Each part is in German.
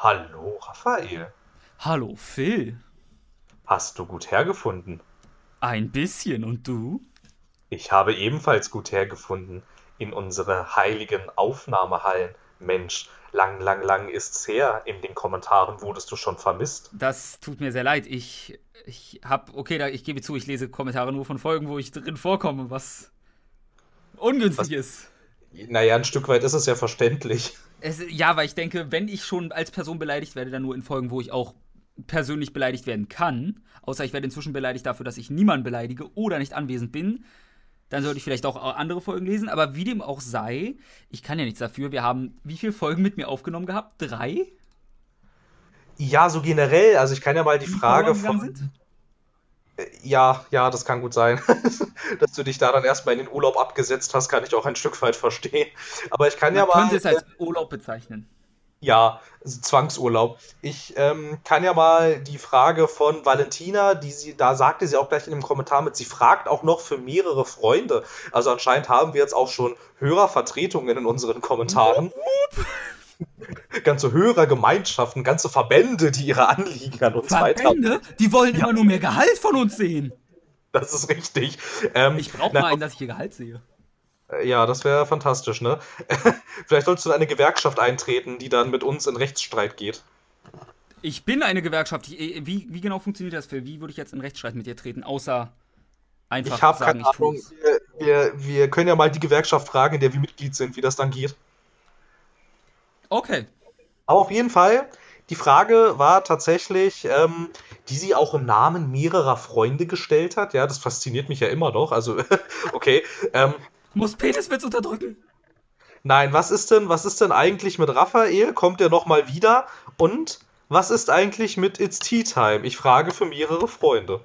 Hallo, Raphael. Hallo, Phil. Hast du gut hergefunden? Ein bisschen, und du? Ich habe ebenfalls gut hergefunden in unsere heiligen Aufnahmehallen. Mensch, lang, lang, lang ist's her. In den Kommentaren wurdest du schon vermisst. Das tut mir sehr leid. Ich, ich hab, okay, da, ich gebe zu, ich lese Kommentare nur von Folgen, wo ich drin vorkomme, was ungünstig was? ist. Naja, ein Stück weit ist es ja verständlich. Es, ja, weil ich denke, wenn ich schon als Person beleidigt werde, dann nur in Folgen, wo ich auch persönlich beleidigt werden kann. Außer ich werde inzwischen beleidigt dafür, dass ich niemanden beleidige oder nicht anwesend bin. Dann sollte ich vielleicht auch andere Folgen lesen. Aber wie dem auch sei, ich kann ja nichts dafür. Wir haben wie viele Folgen mit mir aufgenommen gehabt? Drei? Ja, so generell. Also ich kann ja mal die wie Frage von. Sind? Äh, ja, ja, das kann gut sein. Dass du dich da dann erstmal in den Urlaub abgesetzt hast, kann ich auch ein Stück weit verstehen. Aber ich kann Man ja mal. könnte es als Urlaub bezeichnen. Ja, Zwangsurlaub. Ich ähm, kann ja mal die Frage von Valentina, die sie, da sagte sie auch gleich in dem Kommentar mit, sie fragt auch noch für mehrere Freunde. Also anscheinend haben wir jetzt auch schon Hörervertretungen in unseren Kommentaren. ganze Hörergemeinschaften, ganze Verbände, die ihre Anliegen an uns Verbände? Die wollen ja. immer nur mehr Gehalt von uns sehen. Das ist richtig. Ähm, ich brauche mal einen, dass ich ihr Gehalt sehe. Äh, ja, das wäre fantastisch, ne? Vielleicht solltest du in eine Gewerkschaft eintreten, die dann mit uns in Rechtsstreit geht. Ich bin eine Gewerkschaft. Wie, wie genau funktioniert das, Phil? Wie würde ich jetzt in Rechtsstreit mit dir treten, außer einfach ich habe keine Ahnung. Wir, wir, wir, können ja mal die Gewerkschaft fragen, in der wir Mitglied sind, wie das dann geht. Okay. Aber auf jeden Fall, die Frage war tatsächlich, ähm, die sie auch im Namen mehrerer Freunde gestellt hat. Ja, das fasziniert mich ja immer noch. Also, okay. Ähm, muss Peniswitz unterdrücken? Nein, was ist denn, was ist denn eigentlich mit Raphael? Kommt er nochmal wieder? Und was ist eigentlich mit It's Tea Time? Ich frage für mehrere Freunde.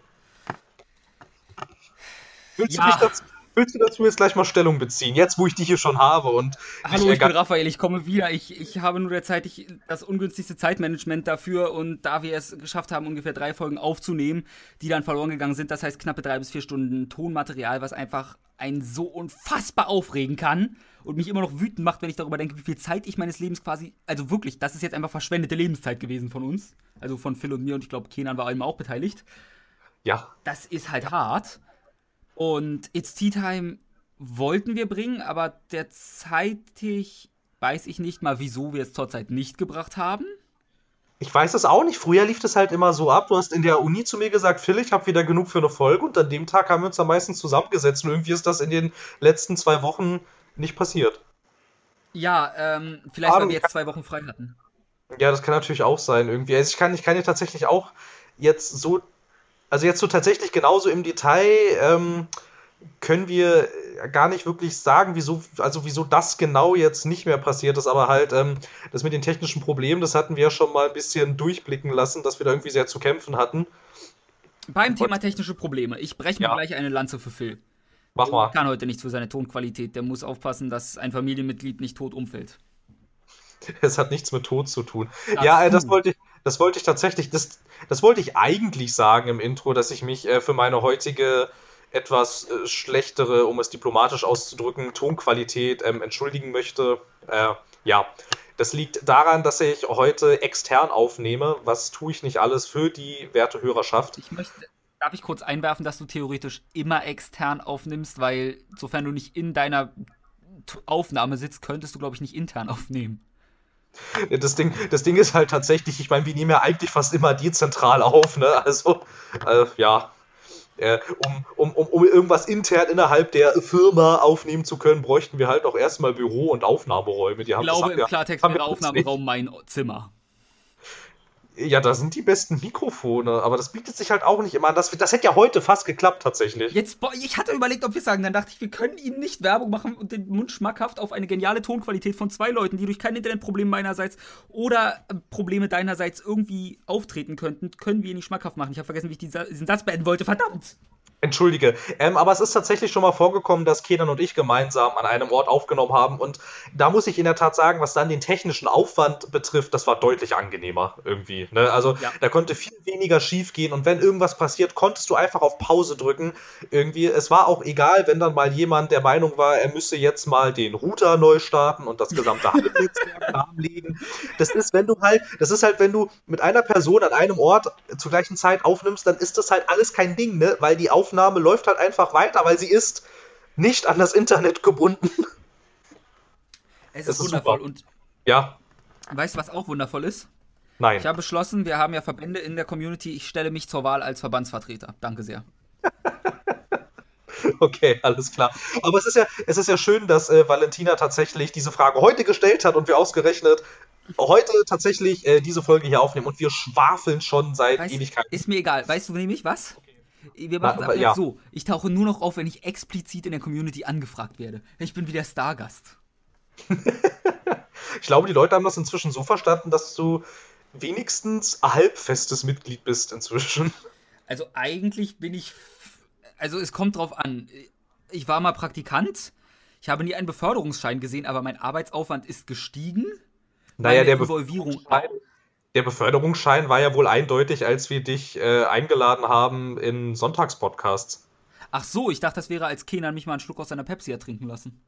Willst, ja. du, dazu, willst du dazu jetzt gleich mal Stellung beziehen? Jetzt, wo ich dich hier schon habe und. Hallo, ich bin Raphael, ich komme wieder. Ich, ich habe nur derzeitig das ungünstigste Zeitmanagement dafür und da wir es geschafft haben, ungefähr drei Folgen aufzunehmen, die dann verloren gegangen sind, das heißt knappe drei bis vier Stunden Tonmaterial, was einfach einen so unfassbar aufregen kann und mich immer noch wütend macht, wenn ich darüber denke, wie viel Zeit ich meines Lebens quasi, also wirklich, das ist jetzt einfach verschwendete Lebenszeit gewesen von uns, also von Phil und mir und ich glaube, Kenan war allem auch beteiligt. Ja. Das ist halt hart. Und It's Tea Time wollten wir bringen, aber derzeitig weiß ich nicht mal, wieso wir es zurzeit nicht gebracht haben. Ich weiß es auch nicht. Früher lief das halt immer so ab. Du hast in der Uni zu mir gesagt, Phil, ich habe wieder genug für eine Folge und an dem Tag haben wir uns am meisten zusammengesetzt und irgendwie ist das in den letzten zwei Wochen nicht passiert. Ja, ähm, vielleicht, weil wir jetzt zwei Wochen frei hatten. Ja, das kann natürlich auch sein irgendwie. Also ich kann, ich kann ja tatsächlich auch jetzt so, also jetzt so tatsächlich genauso im Detail ähm, können wir gar nicht wirklich sagen, wieso, also wieso das genau jetzt nicht mehr passiert ist, aber halt ähm, das mit den technischen Problemen, das hatten wir ja schon mal ein bisschen durchblicken lassen, dass wir da irgendwie sehr zu kämpfen hatten. Beim Thema technische Probleme, ich breche mir ja. gleich eine Lanze für Phil. Mach mal. Der kann heute nichts für seine Tonqualität, der muss aufpassen, dass ein Familienmitglied nicht tot umfällt. Es hat nichts mit Tod zu tun. Das ja, äh, das wollte ich, das wollte ich tatsächlich, das, das wollte ich eigentlich sagen im Intro, dass ich mich äh, für meine heutige etwas äh, schlechtere, um es diplomatisch auszudrücken, Tonqualität ähm, entschuldigen möchte. Äh, ja, das liegt daran, dass ich heute extern aufnehme. Was tue ich nicht alles für die werte Hörerschaft? Ich möchte, darf ich kurz einwerfen, dass du theoretisch immer extern aufnimmst, weil sofern du nicht in deiner Aufnahme sitzt, könntest du, glaube ich, nicht intern aufnehmen. Das Ding, das Ding ist halt tatsächlich, ich meine, wir nehmen ja eigentlich fast immer dezentral auf, ne? Also, äh, ja, äh, um, um, um, um irgendwas intern innerhalb der Firma aufnehmen zu können, bräuchten wir halt auch erstmal Büro- und Aufnahmeräume. Die ich glaube, im Klartext wäre Aufnahmeraum mein Zimmer. Ja, da sind die besten Mikrofone, aber das bietet sich halt auch nicht immer an. Das, das hätte ja heute fast geklappt, tatsächlich. Jetzt, boah, ich hatte überlegt, ob wir sagen, dann dachte ich, wir können ihnen nicht Werbung machen und den Mund schmackhaft auf eine geniale Tonqualität von zwei Leuten, die durch kein Internetproblem meinerseits oder äh, Probleme deinerseits irgendwie auftreten könnten, können wir ihnen nicht schmackhaft machen. Ich habe vergessen, wie ich diesen Satz beenden wollte, verdammt! Entschuldige. Ähm, aber es ist tatsächlich schon mal vorgekommen, dass Kenan und ich gemeinsam an einem Ort aufgenommen haben. Und da muss ich in der Tat sagen, was dann den technischen Aufwand betrifft, das war deutlich angenehmer irgendwie. Ne? Also ja. da konnte viel weniger schief gehen. Und wenn irgendwas passiert, konntest du einfach auf Pause drücken. Irgendwie, es war auch egal, wenn dann mal jemand der Meinung war, er müsse jetzt mal den Router neu starten und das gesamte Netzwerk lahmlegen. Das ist, wenn du halt, das ist halt, wenn du mit einer Person an einem Ort zur gleichen Zeit aufnimmst, dann ist das halt alles kein Ding, ne? Weil die Aufnahme Aufnahme läuft halt einfach weiter, weil sie ist nicht an das Internet gebunden. Es ist, ist wundervoll super. und ja. Weißt du, was auch wundervoll ist? Nein. Ich habe beschlossen, wir haben ja Verbände in der Community, ich stelle mich zur Wahl als Verbandsvertreter. Danke sehr. Okay, alles klar. Aber es ist ja, es ist ja schön, dass äh, Valentina tatsächlich diese Frage heute gestellt hat und wir ausgerechnet heute tatsächlich äh, diese Folge hier aufnehmen und wir schwafeln schon seit weißt, Ewigkeiten. Ist mir egal. Weißt du nämlich was? Okay. Wir machen es ab ja. so. Ich tauche nur noch auf, wenn ich explizit in der Community angefragt werde. Ich bin wieder Stargast. ich glaube, die Leute haben das inzwischen so verstanden, dass du wenigstens halbfestes Mitglied bist inzwischen. Also eigentlich bin ich. Also es kommt drauf an. Ich war mal Praktikant. Ich habe nie einen Beförderungsschein gesehen, aber mein Arbeitsaufwand ist gestiegen. Naja, Meine der Involvierung auch. Der Beförderungsschein war ja wohl eindeutig, als wir dich äh, eingeladen haben in Sonntagspodcasts. Ach so, ich dachte, das wäre, als Kenan mich mal einen Schluck aus seiner Pepsi ertrinken lassen.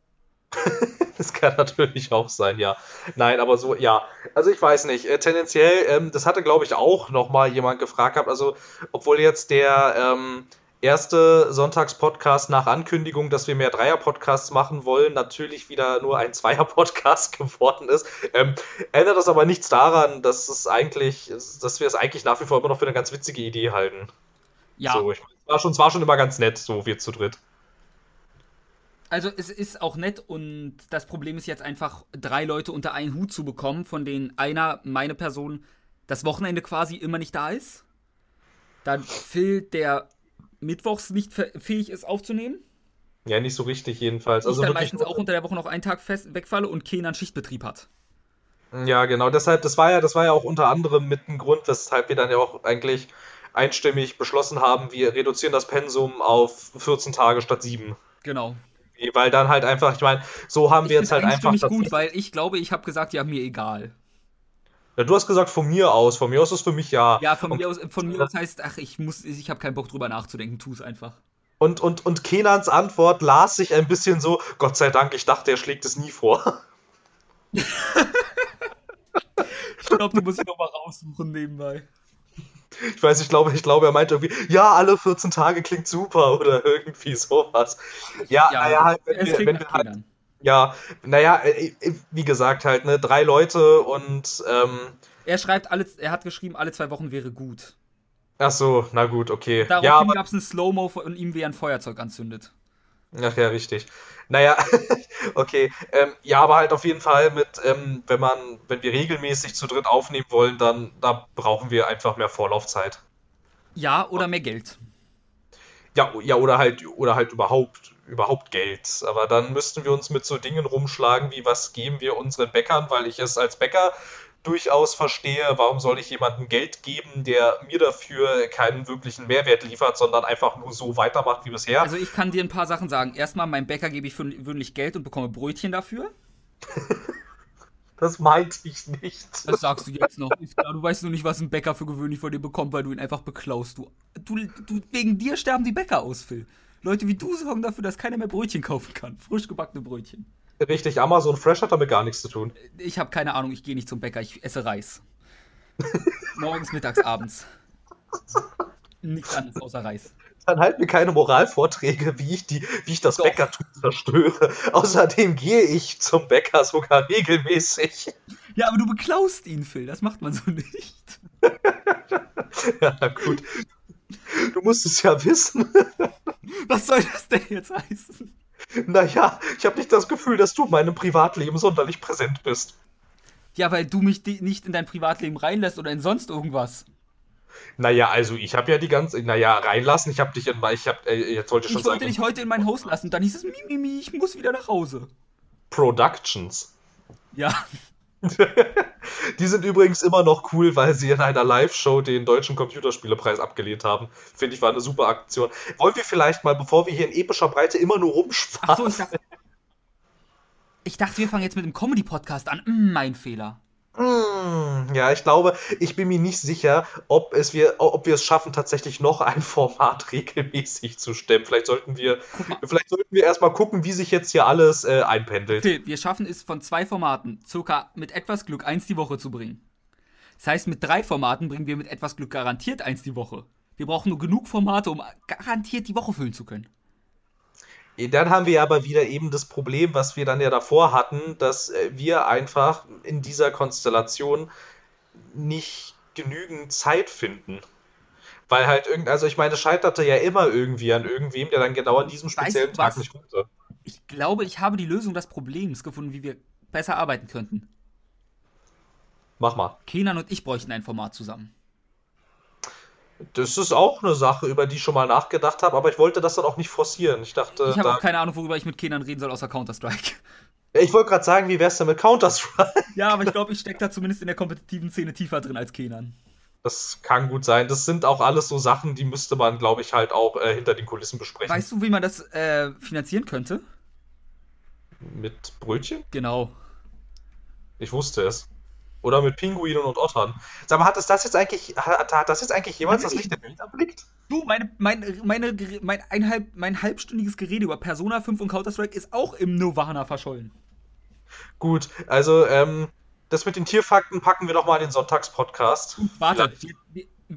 das kann natürlich auch sein, ja. Nein, aber so, ja. Also ich weiß nicht. Äh, tendenziell, ähm, das hatte, glaube ich, auch noch mal jemand gefragt gehabt. Also, obwohl jetzt der ähm, erste Sonntagspodcast nach Ankündigung, dass wir mehr Dreier-Podcasts machen wollen, natürlich wieder nur ein Zweier-Podcast geworden ist. Ähm, ändert das aber nichts daran, dass es eigentlich, dass wir es eigentlich nach wie vor immer noch für eine ganz witzige Idee halten. Ja. So, ich, es, war schon, es war schon immer ganz nett, so wir zu dritt. Also es ist auch nett und das Problem ist jetzt einfach, drei Leute unter einen Hut zu bekommen, von denen einer, meine Person, das Wochenende quasi immer nicht da ist. Dann Phil, der mittwochs nicht fähig ist aufzunehmen. Ja, nicht so richtig jedenfalls. Ich also dann meistens auch unter der Woche noch einen Tag fest wegfalle und Kenan Schichtbetrieb hat. Ja, genau. Deshalb, das war ja, das war ja auch unter anderem mit ein Grund, weshalb wir dann ja auch eigentlich einstimmig beschlossen haben, wir reduzieren das Pensum auf 14 Tage statt 7. Genau. Weil dann halt einfach, ich meine, so haben ich wir jetzt halt einfach. Das gut, weil ich glaube, ich habe gesagt, ja, mir egal. Ja, du hast gesagt von mir aus. Von mir aus ist für mich ja. Ja, von mir aus, von mir aus heißt, ach, ich muss, ich habe keinen Bock drüber nachzudenken, tu es einfach. Und, und, und Kenans Antwort las sich ein bisschen so, Gott sei Dank, ich dachte, er schlägt es nie vor. ich glaube, du musst ihn nochmal raussuchen nebenbei. Ich weiß, ich glaube, ich glaube, er meint irgendwie, ja, alle 14 Tage klingt super oder irgendwie sowas. Ja, ja halt, wenn, wir, wenn wir halt, ja, naja, äh, äh, wie gesagt, halt, ne, drei Leute und ähm, Er schreibt alle, er hat geschrieben, alle zwei Wochen wäre gut. Ach so, na gut, okay. Daraufhin ja, gab es ein Slow-Mo und ihm wie ein Feuerzeug anzündet. Ach ja, richtig. Naja, okay. Ähm, ja, aber halt auf jeden Fall mit, ähm, wenn man, wenn wir regelmäßig zu dritt aufnehmen wollen, dann da brauchen wir einfach mehr Vorlaufzeit. Ja, oder mehr Geld. Ja, ja, oder halt, oder halt überhaupt überhaupt Geld. Aber dann müssten wir uns mit so Dingen rumschlagen, wie was geben wir unseren Bäckern, weil ich es als Bäcker durchaus verstehe, warum soll ich jemandem Geld geben, der mir dafür keinen wirklichen Mehrwert liefert, sondern einfach nur so weitermacht wie bisher. Also ich kann dir ein paar Sachen sagen. Erstmal, meinem Bäcker gebe ich für gewöhnlich Geld und bekomme Brötchen dafür. Das meinte ich nicht. Das sagst du jetzt noch. Du weißt nur nicht, was ein Bäcker für gewöhnlich von dir bekommt, weil du ihn einfach beklaust. Du, du, du, wegen dir sterben die Bäcker aus, Phil. Leute wie du sorgen dafür, dass keiner mehr Brötchen kaufen kann. Frisch gebackene Brötchen. Richtig, Amazon Fresh hat damit gar nichts zu tun. Ich habe keine Ahnung, ich gehe nicht zum Bäcker, ich esse Reis. Morgens, mittags, abends. Nichts anderes außer Reis. Dann halt mir keine Moralvorträge, wie ich, die, wie ich das Doch. Bäckertum zerstöre. Außerdem gehe ich zum Bäcker sogar regelmäßig. Ja, aber du beklaust ihn, Phil. Das macht man so nicht. ja, na gut. Du musst es ja wissen. Was soll das denn jetzt heißen? Naja, ich habe nicht das Gefühl, dass du in meinem Privatleben sonderlich präsent bist. Ja, weil du mich nicht in dein Privatleben reinlässt oder in sonst irgendwas. Naja, also ich habe ja die ganze, naja, reinlassen, ich habe dich in, ich habe, äh, jetzt wollte ich schon. Ich wollte dich heute in mein Haus lassen, dann hieß es, Mimimi, ich muss wieder nach Hause. Productions. Ja. Die sind übrigens immer noch cool, weil sie in einer Live-Show den deutschen Computerspielepreis abgelehnt haben. Finde ich, war eine super Aktion. Wollen wir vielleicht mal, bevor wir hier in epischer Breite immer nur rumsparen? So, ich, dachte, ich dachte, wir fangen jetzt mit dem Comedy-Podcast an. Mm, mein Fehler. Hm, ja, ich glaube, ich bin mir nicht sicher, ob, es wir, ob wir es schaffen, tatsächlich noch ein Format regelmäßig zu stemmen. Vielleicht sollten wir, vielleicht sollten wir erstmal gucken, wie sich jetzt hier alles äh, einpendelt. Okay, wir schaffen es von zwei Formaten circa mit etwas Glück eins die Woche zu bringen. Das heißt, mit drei Formaten bringen wir mit etwas Glück garantiert eins die Woche. Wir brauchen nur genug Formate, um garantiert die Woche füllen zu können. Dann haben wir aber wieder eben das Problem, was wir dann ja davor hatten, dass äh, wir einfach in dieser Konstellation nicht genügend Zeit finden. Weil halt irgend, also ich meine, scheiterte ja immer irgendwie an irgendwem, der dann genau an diesem speziellen weißt du, Tag nicht konnte. Ich glaube, ich habe die Lösung des Problems gefunden, wie wir besser arbeiten könnten. Mach mal. Kenan und ich bräuchten ein Format zusammen. Das ist auch eine Sache, über die ich schon mal nachgedacht habe, aber ich wollte das dann auch nicht forcieren. Ich dachte. Ich habe auch keine Ahnung, worüber ich mit Kindern reden soll, außer Counter-Strike. Ich wollte gerade sagen, wie wär's denn mit Counter-Strike? Ja, aber ich glaube, ich stecke da zumindest in der kompetitiven Szene tiefer drin als Kenan. Das kann gut sein. Das sind auch alles so Sachen, die müsste man, glaube ich, halt auch äh, hinter den Kulissen besprechen. Weißt du, wie man das äh, finanzieren könnte? Mit Brötchen? Genau. Ich wusste es. Oder mit Pinguinen und Ottern. Sag mal, hat es das jetzt eigentlich, hat, hat das jetzt eigentlich jemals das Licht der Welt erblickt? Du, meine, meine, meine, mein, ein halb, mein halbstündiges Gerede über Persona 5 und Counter-Strike ist auch im Nirvana verschollen. Gut, also, ähm, das mit den Tierfakten packen wir doch mal in den Sonntagspodcast. Warte,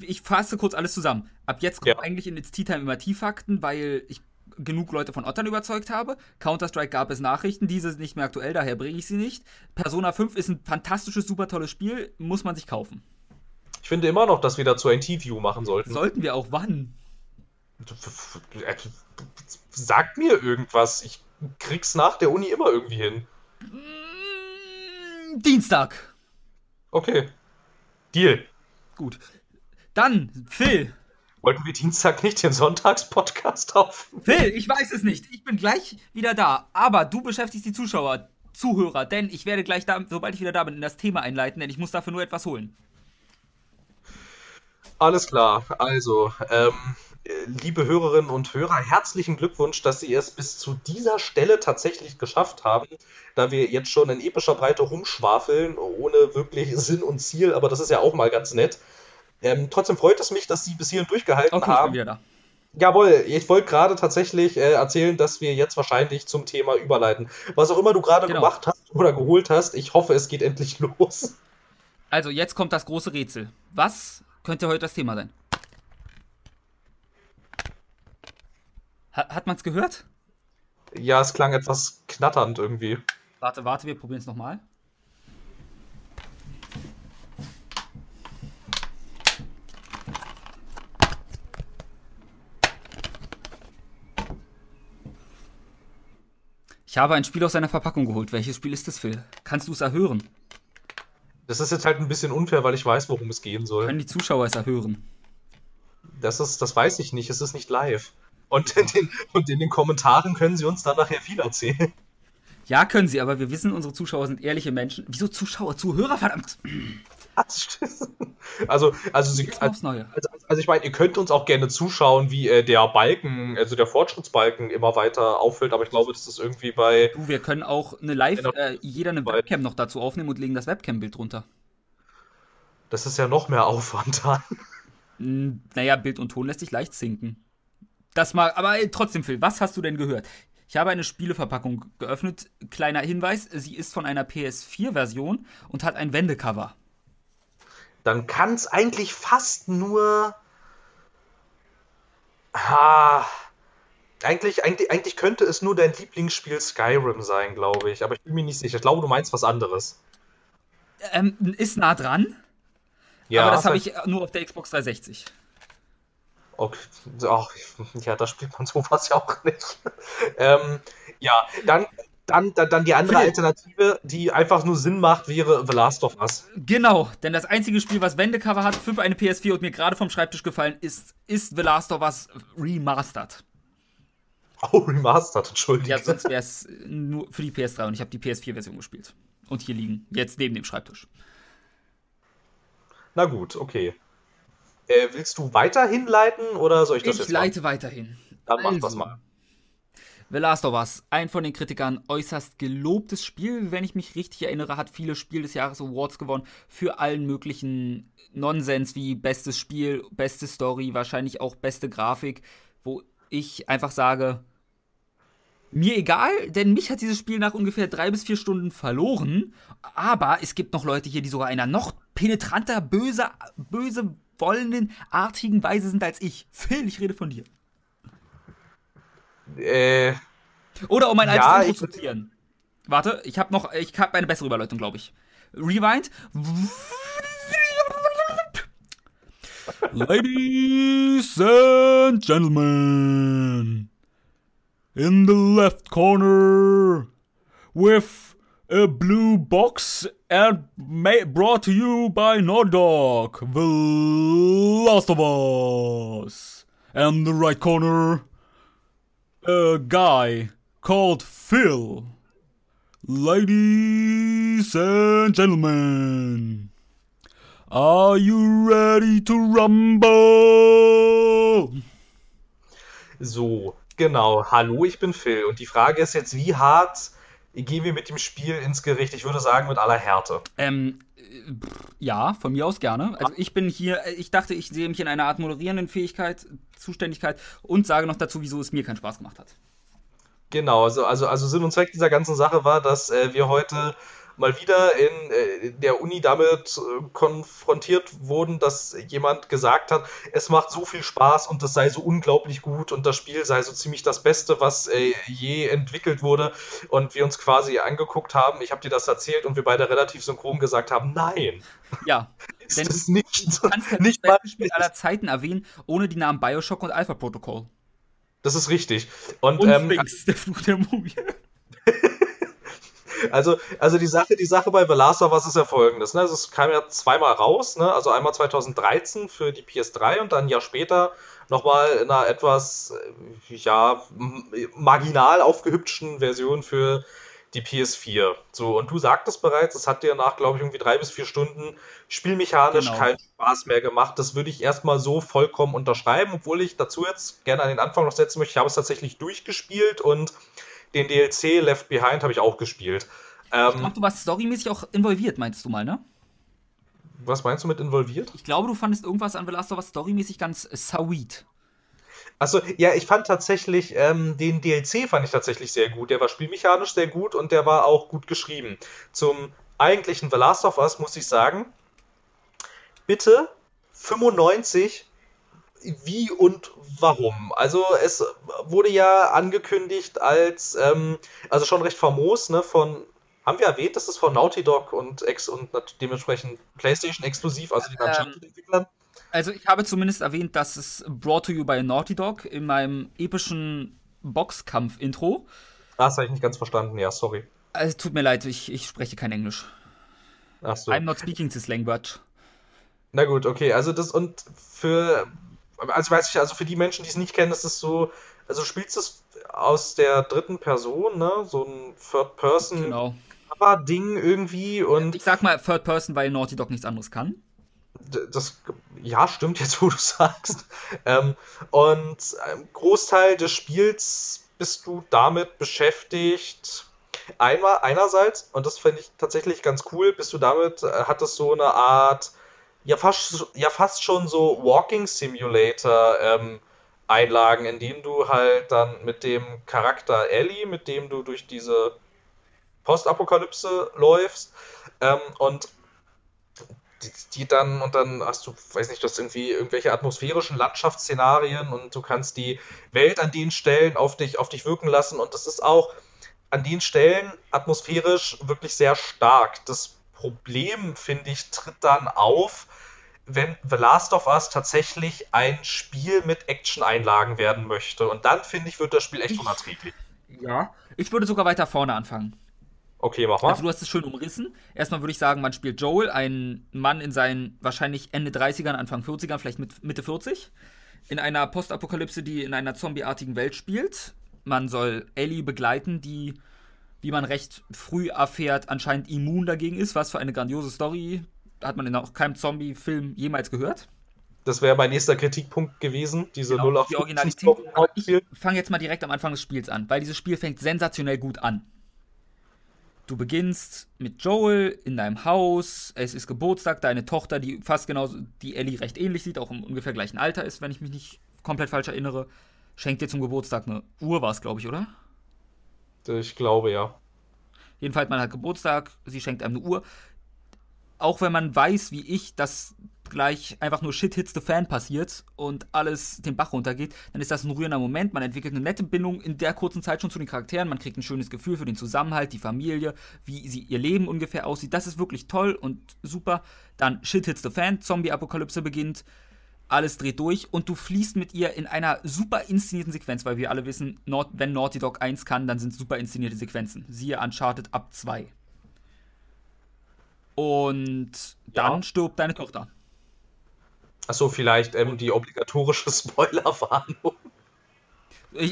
ich, fasse kurz alles zusammen. Ab jetzt kommen ja. eigentlich in It's Tea Time immer Tierfakten, weil ich genug Leute von Ottern überzeugt habe. Counter-Strike gab es Nachrichten, diese sind nicht mehr aktuell, daher bringe ich sie nicht. Persona 5 ist ein fantastisches, super tolles Spiel, muss man sich kaufen. Ich finde immer noch, dass wir dazu ein T-View machen sollten. Sollten wir auch wann? Sag mir irgendwas. Ich krieg's nach der Uni immer irgendwie hin. Mm, Dienstag. Okay. Deal. Gut. Dann, Phil, Wollten wir Dienstag nicht den Sonntagspodcast auf? Phil, ich weiß es nicht. Ich bin gleich wieder da. Aber du beschäftigst die Zuschauer, Zuhörer, denn ich werde gleich da, sobald ich wieder da bin, in das Thema einleiten, denn ich muss dafür nur etwas holen. Alles klar. Also, ähm, liebe Hörerinnen und Hörer, herzlichen Glückwunsch, dass Sie es bis zu dieser Stelle tatsächlich geschafft haben, da wir jetzt schon in epischer Breite rumschwafeln, ohne wirklich Sinn und Ziel, aber das ist ja auch mal ganz nett. Ähm, trotzdem freut es mich, dass Sie bis hierhin durchgehalten okay, haben. Ich bin wieder da. Jawohl, ich wollte gerade tatsächlich äh, erzählen, dass wir jetzt wahrscheinlich zum Thema überleiten. Was auch immer du gerade genau. gemacht hast oder geholt hast, ich hoffe, es geht endlich los. Also, jetzt kommt das große Rätsel. Was könnte heute das Thema sein? Ha hat man es gehört? Ja, es klang etwas knatternd irgendwie. Warte, warte, wir probieren es nochmal. Ich habe ein Spiel aus seiner Verpackung geholt. Welches Spiel ist das, Phil? Kannst du es erhören? Das ist jetzt halt ein bisschen unfair, weil ich weiß, worum es gehen soll. Können die Zuschauer es erhören? Das ist, das weiß ich nicht. Es ist nicht live. Und in den, und in den Kommentaren können sie uns dann nachher viel erzählen. Ja, können sie, aber wir wissen, unsere Zuschauer sind ehrliche Menschen. Wieso Zuschauer? Zuhörer, verdammt! Also, also, sie, also, also, ich meine, ihr könnt uns auch gerne zuschauen, wie äh, der Balken, also der Fortschrittsbalken immer weiter auffüllt, aber ich glaube, das ist irgendwie bei. Du, wir können auch eine Live, äh, jeder eine Webcam noch dazu aufnehmen und legen das Webcam-Bild drunter. Das ist ja noch mehr Aufwand dann. Hm, naja, Bild und Ton lässt sich leicht sinken. Das mal, aber ey, trotzdem, Phil, was hast du denn gehört? Ich habe eine Spieleverpackung geöffnet. Kleiner Hinweis, sie ist von einer PS4-Version und hat ein Wendecover dann kann es eigentlich fast nur. Ah, eigentlich, eigentlich, eigentlich könnte es nur dein Lieblingsspiel Skyrim sein, glaube ich. Aber ich bin mir nicht sicher. Ich glaube, du meinst was anderes. Ähm, ist nah dran. Ja. Aber das habe ich nur auf der Xbox 360. Okay. Ach, ja, da spielt man sowas ja auch nicht. ähm, ja, dann dann, dann, dann die andere Alternative, die einfach nur Sinn macht, wäre The Last of Us. Genau, denn das einzige Spiel, was Wendecover hat für eine PS4 und mir gerade vom Schreibtisch gefallen ist, ist The Last of Us Remastered. Oh, Remastered, entschuldige. Ja, sonst wäre es nur für die PS3 und ich habe die PS4-Version gespielt. Und hier liegen, jetzt neben dem Schreibtisch. Na gut, okay. Äh, willst du weiterhin leiten oder soll ich das ich jetzt Ich leite weiterhin. Dann mach also, das mal. The Last of Us, ein von den Kritikern äußerst gelobtes Spiel, wenn ich mich richtig erinnere, hat viele Spiel des Jahres Awards gewonnen für allen möglichen Nonsens wie bestes Spiel, beste Story, wahrscheinlich auch beste Grafik, wo ich einfach sage, mir egal, denn mich hat dieses Spiel nach ungefähr drei bis vier Stunden verloren. Aber es gibt noch Leute hier, die sogar einer noch penetranter, böse, böse, wollenden, artigen Weise sind als ich. Phil, ich rede von dir. Äh. Oder um ein ja, altes Intro zu zitieren. Warte, ich habe noch, ich habe eine bessere Überleitung, glaube ich. Rewind. Ladies and gentlemen, in the left corner, with a blue box and brought to you by Nordog, The Last of Us. And the right corner, a guy called Phil. Ladies and gentlemen, are you ready to rumble? So, genau. Hallo, ich bin Phil. Und die Frage ist jetzt, wie hart gehen wir mit dem Spiel ins Gericht? Ich würde sagen, mit aller Härte. Ähm, ja, von mir aus gerne. Also ich bin hier, ich dachte, ich sehe mich in einer Art moderierenden Fähigkeit, Zuständigkeit und sage noch dazu, wieso es mir keinen Spaß gemacht hat. Genau, also, also, also Sinn und Zweck dieser ganzen Sache war, dass äh, wir heute mal wieder in äh, der Uni damit äh, konfrontiert wurden, dass jemand gesagt hat, es macht so viel Spaß und es sei so unglaublich gut und das Spiel sei so ziemlich das Beste, was äh, je entwickelt wurde und wir uns quasi angeguckt haben, ich habe dir das erzählt und wir beide relativ synchron gesagt haben, nein. Ja. ist denn es nicht, du kannst ja nicht das beste Spiel aller Zeiten erwähnen, ohne die Namen Bioshock und Alpha Protocol. Das ist richtig. Und, und ähm, Sphinx, der Fluch der Mumie. Also, also die Sache, die Sache bei The Last of Us ist ja folgendes, ne? Also es kam ja zweimal raus, ne? Also einmal 2013 für die PS3 und dann ein Jahr später nochmal in einer etwas, äh, ja, marginal aufgehübschten Version für die PS4. So, und du sagtest bereits, es hat dir nach, glaube ich, irgendwie drei bis vier Stunden spielmechanisch genau. keinen Spaß mehr gemacht. Das würde ich erstmal so vollkommen unterschreiben, obwohl ich dazu jetzt gerne an den Anfang noch setzen möchte. Ich habe es tatsächlich durchgespielt und den DLC Left Behind habe ich auch gespielt. Ähm, ich glaube, du warst storymäßig auch involviert, meinst du mal, ne? Was meinst du mit involviert? Ich glaube, du fandest irgendwas an The Last of Us storymäßig ganz äh, sweet. Achso, ja, ich fand tatsächlich, ähm, den DLC fand ich tatsächlich sehr gut. Der war spielmechanisch sehr gut und der war auch gut geschrieben. Zum eigentlichen The Last of Us muss ich sagen, bitte 95 wie und warum. Also es wurde ja angekündigt als, ähm, also schon recht famos, ne, von, haben wir erwähnt, dass es von Naughty Dog und, Ex und dementsprechend PlayStation exklusiv, also den Uncharted-Entwicklern. Ähm, also ich habe zumindest erwähnt, dass es brought to you by Naughty Dog in meinem epischen Boxkampf-Intro. Ah, das habe ich nicht ganz verstanden, ja, sorry. Also tut mir leid, ich, ich spreche kein Englisch. Ach so. I'm not speaking this language. Na gut, okay, also das und für also weiß ich, also für die Menschen, die es nicht kennen, ist es so, also du spielst es aus der dritten Person, ne? So ein Third Person genau. Ding irgendwie und. Ich sag mal Third Person, weil Naughty Dog nichts anderes kann. Das, ja, stimmt jetzt, wo du sagst. ähm, und ein Großteil des Spiels bist du damit beschäftigt. Einmal, einerseits, und das finde ich tatsächlich ganz cool, bist du damit, äh, hat es so eine Art ja fast, ja fast schon so Walking Simulator ähm, Einlagen, in denen du halt dann mit dem Charakter Ellie, mit dem du durch diese Postapokalypse läufst ähm, und die, die, dann und dann hast du, weiß nicht, du hast irgendwie irgendwelche atmosphärischen Landschaftsszenarien und du kannst die Welt an den Stellen auf dich, auf dich wirken lassen und das ist auch an den Stellen atmosphärisch wirklich sehr stark. Das Problem, finde ich, tritt dann auf, wenn The Last of Us tatsächlich ein Spiel mit Action-Einlagen werden möchte. Und dann, finde ich, wird das Spiel echt unerträglich. Ja. Ich würde sogar weiter vorne anfangen. Okay, mach mal. Also du hast es schön umrissen. Erstmal würde ich sagen, man spielt Joel, ein Mann in seinen wahrscheinlich Ende 30ern, Anfang 40ern, vielleicht mit Mitte 40, in einer Postapokalypse, die in einer zombieartigen Welt spielt. Man soll Ellie begleiten, die wie man recht früh erfährt, anscheinend immun dagegen ist. Was für eine grandiose Story. Hat man in auch keinem Zombie-Film jemals gehört. Das wäre mein nächster Kritikpunkt gewesen, diese genau, 08 die Originalität. Ich fange jetzt mal direkt am Anfang des Spiels an, weil dieses Spiel fängt sensationell gut an. Du beginnst mit Joel in deinem Haus, es ist Geburtstag, deine Tochter, die fast genauso, die Ellie recht ähnlich sieht, auch im ungefähr gleichen Alter ist, wenn ich mich nicht komplett falsch erinnere, schenkt dir zum Geburtstag eine Uhr, war es, glaube ich, oder? Ich glaube, ja. Jedenfalls, man hat Geburtstag, sie schenkt einem eine Uhr. Auch wenn man weiß, wie ich, dass gleich einfach nur Shit hits the Fan passiert und alles den Bach runtergeht, dann ist das ein rührender Moment. Man entwickelt eine nette Bindung in der kurzen Zeit schon zu den Charakteren. Man kriegt ein schönes Gefühl für den Zusammenhalt, die Familie, wie sie ihr Leben ungefähr aussieht. Das ist wirklich toll und super. Dann Shit hits the Fan, Zombie-Apokalypse beginnt alles dreht durch und du fließt mit ihr in einer super inszenierten Sequenz, weil wir alle wissen, wenn Naughty Dog 1 kann, dann sind es super inszenierte Sequenzen. Siehe Uncharted ab 2. Und dann ja. stirbt deine Tochter. Achso, vielleicht ähm, die obligatorische Spoilerwarnung.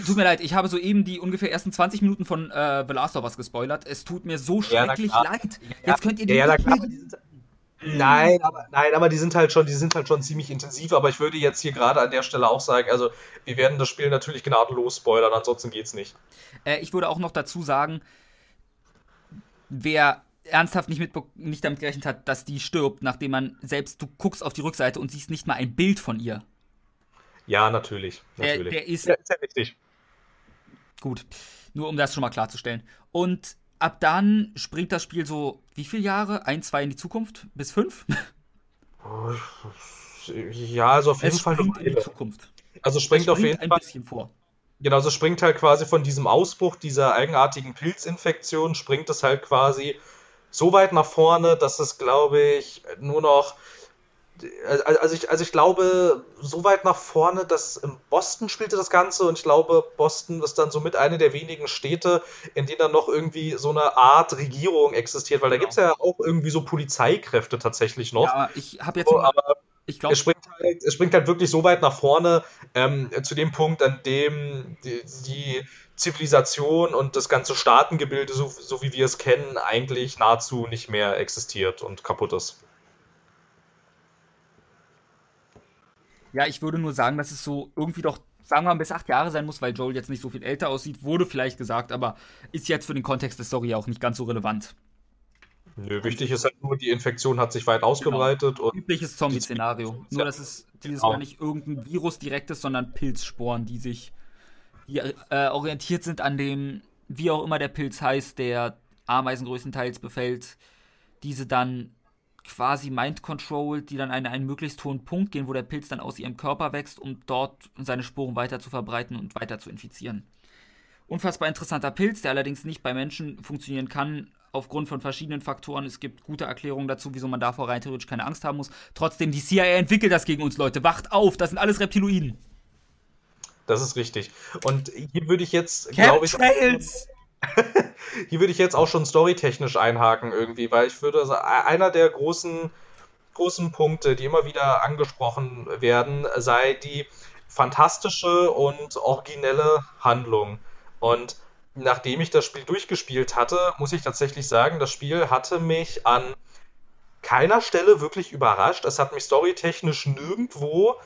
Tut mir leid, ich habe soeben die ungefähr ersten 20 Minuten von äh, The Last of Us gespoilert. Es tut mir so schrecklich ja, leid. Jetzt könnt ihr die ja, ja, Nein, aber, nein, aber die sind halt schon, die sind halt schon ziemlich intensiv, aber ich würde jetzt hier gerade an der Stelle auch sagen, also wir werden das Spiel natürlich gnadenlos spoilern, ansonsten geht's nicht. Äh, ich würde auch noch dazu sagen, wer ernsthaft nicht, mit, nicht damit gerechnet hat, dass die stirbt, nachdem man selbst, du guckst auf die Rückseite und siehst nicht mal ein Bild von ihr. Ja, natürlich. natürlich. Der, der ist, ja, ist ja richtig. Gut, nur um das schon mal klarzustellen. Und ab dann springt das Spiel so, wie viele Jahre? Ein, zwei in die Zukunft? Bis fünf? Ja, also auf jeden es Fall springt in die Zukunft. Also springt, springt auf jeden ein Fall. bisschen vor. Genau, also springt halt quasi von diesem Ausbruch dieser eigenartigen Pilzinfektion, springt es halt quasi so weit nach vorne, dass es, glaube ich, nur noch also ich, also ich glaube, so weit nach vorne, dass in Boston spielte das Ganze und ich glaube, Boston ist dann somit eine der wenigen Städte, in denen dann noch irgendwie so eine Art Regierung existiert, weil genau. da gibt es ja auch irgendwie so Polizeikräfte tatsächlich noch. Ja, ich habe jetzt. So, aber ich glaube. Es, springt halt, es springt halt wirklich so weit nach vorne, ähm, zu dem Punkt, an dem die, die Zivilisation und das ganze Staatengebilde, so, so wie wir es kennen, eigentlich nahezu nicht mehr existiert und kaputt ist. Ja, ich würde nur sagen, dass es so irgendwie doch, sagen wir mal, bis acht Jahre sein muss, weil Joel jetzt nicht so viel älter aussieht. Wurde vielleicht gesagt, aber ist jetzt für den Kontext der Story auch nicht ganz so relevant. Nö, wichtig ist halt nur, die Infektion hat sich weit ausgebreitet. Genau. Übliches Zombie-Szenario. Nur, dass es dieses genau. Mal nicht irgendein Virus direktes, sondern Pilzsporen, die sich die, äh, orientiert sind an dem, wie auch immer der Pilz heißt, der Ameisen größtenteils befällt, diese dann quasi mind control, die dann an einen möglichst hohen Punkt gehen, wo der Pilz dann aus ihrem Körper wächst, um dort seine Sporen weiter zu verbreiten und weiter zu infizieren. Unfassbar interessanter Pilz, der allerdings nicht bei Menschen funktionieren kann, aufgrund von verschiedenen Faktoren. Es gibt gute Erklärungen dazu, wieso man davor rein theoretisch keine Angst haben muss. Trotzdem, die CIA entwickelt das gegen uns, Leute. Wacht auf, das sind alles Reptiloiden. Das ist richtig. Und hier würde ich jetzt, glaube ich. Trails! Hier würde ich jetzt auch schon storytechnisch einhaken irgendwie, weil ich würde sagen, einer der großen, großen Punkte, die immer wieder angesprochen werden, sei die fantastische und originelle Handlung. Und nachdem ich das Spiel durchgespielt hatte, muss ich tatsächlich sagen, das Spiel hatte mich an keiner Stelle wirklich überrascht. Es hat mich storytechnisch nirgendwo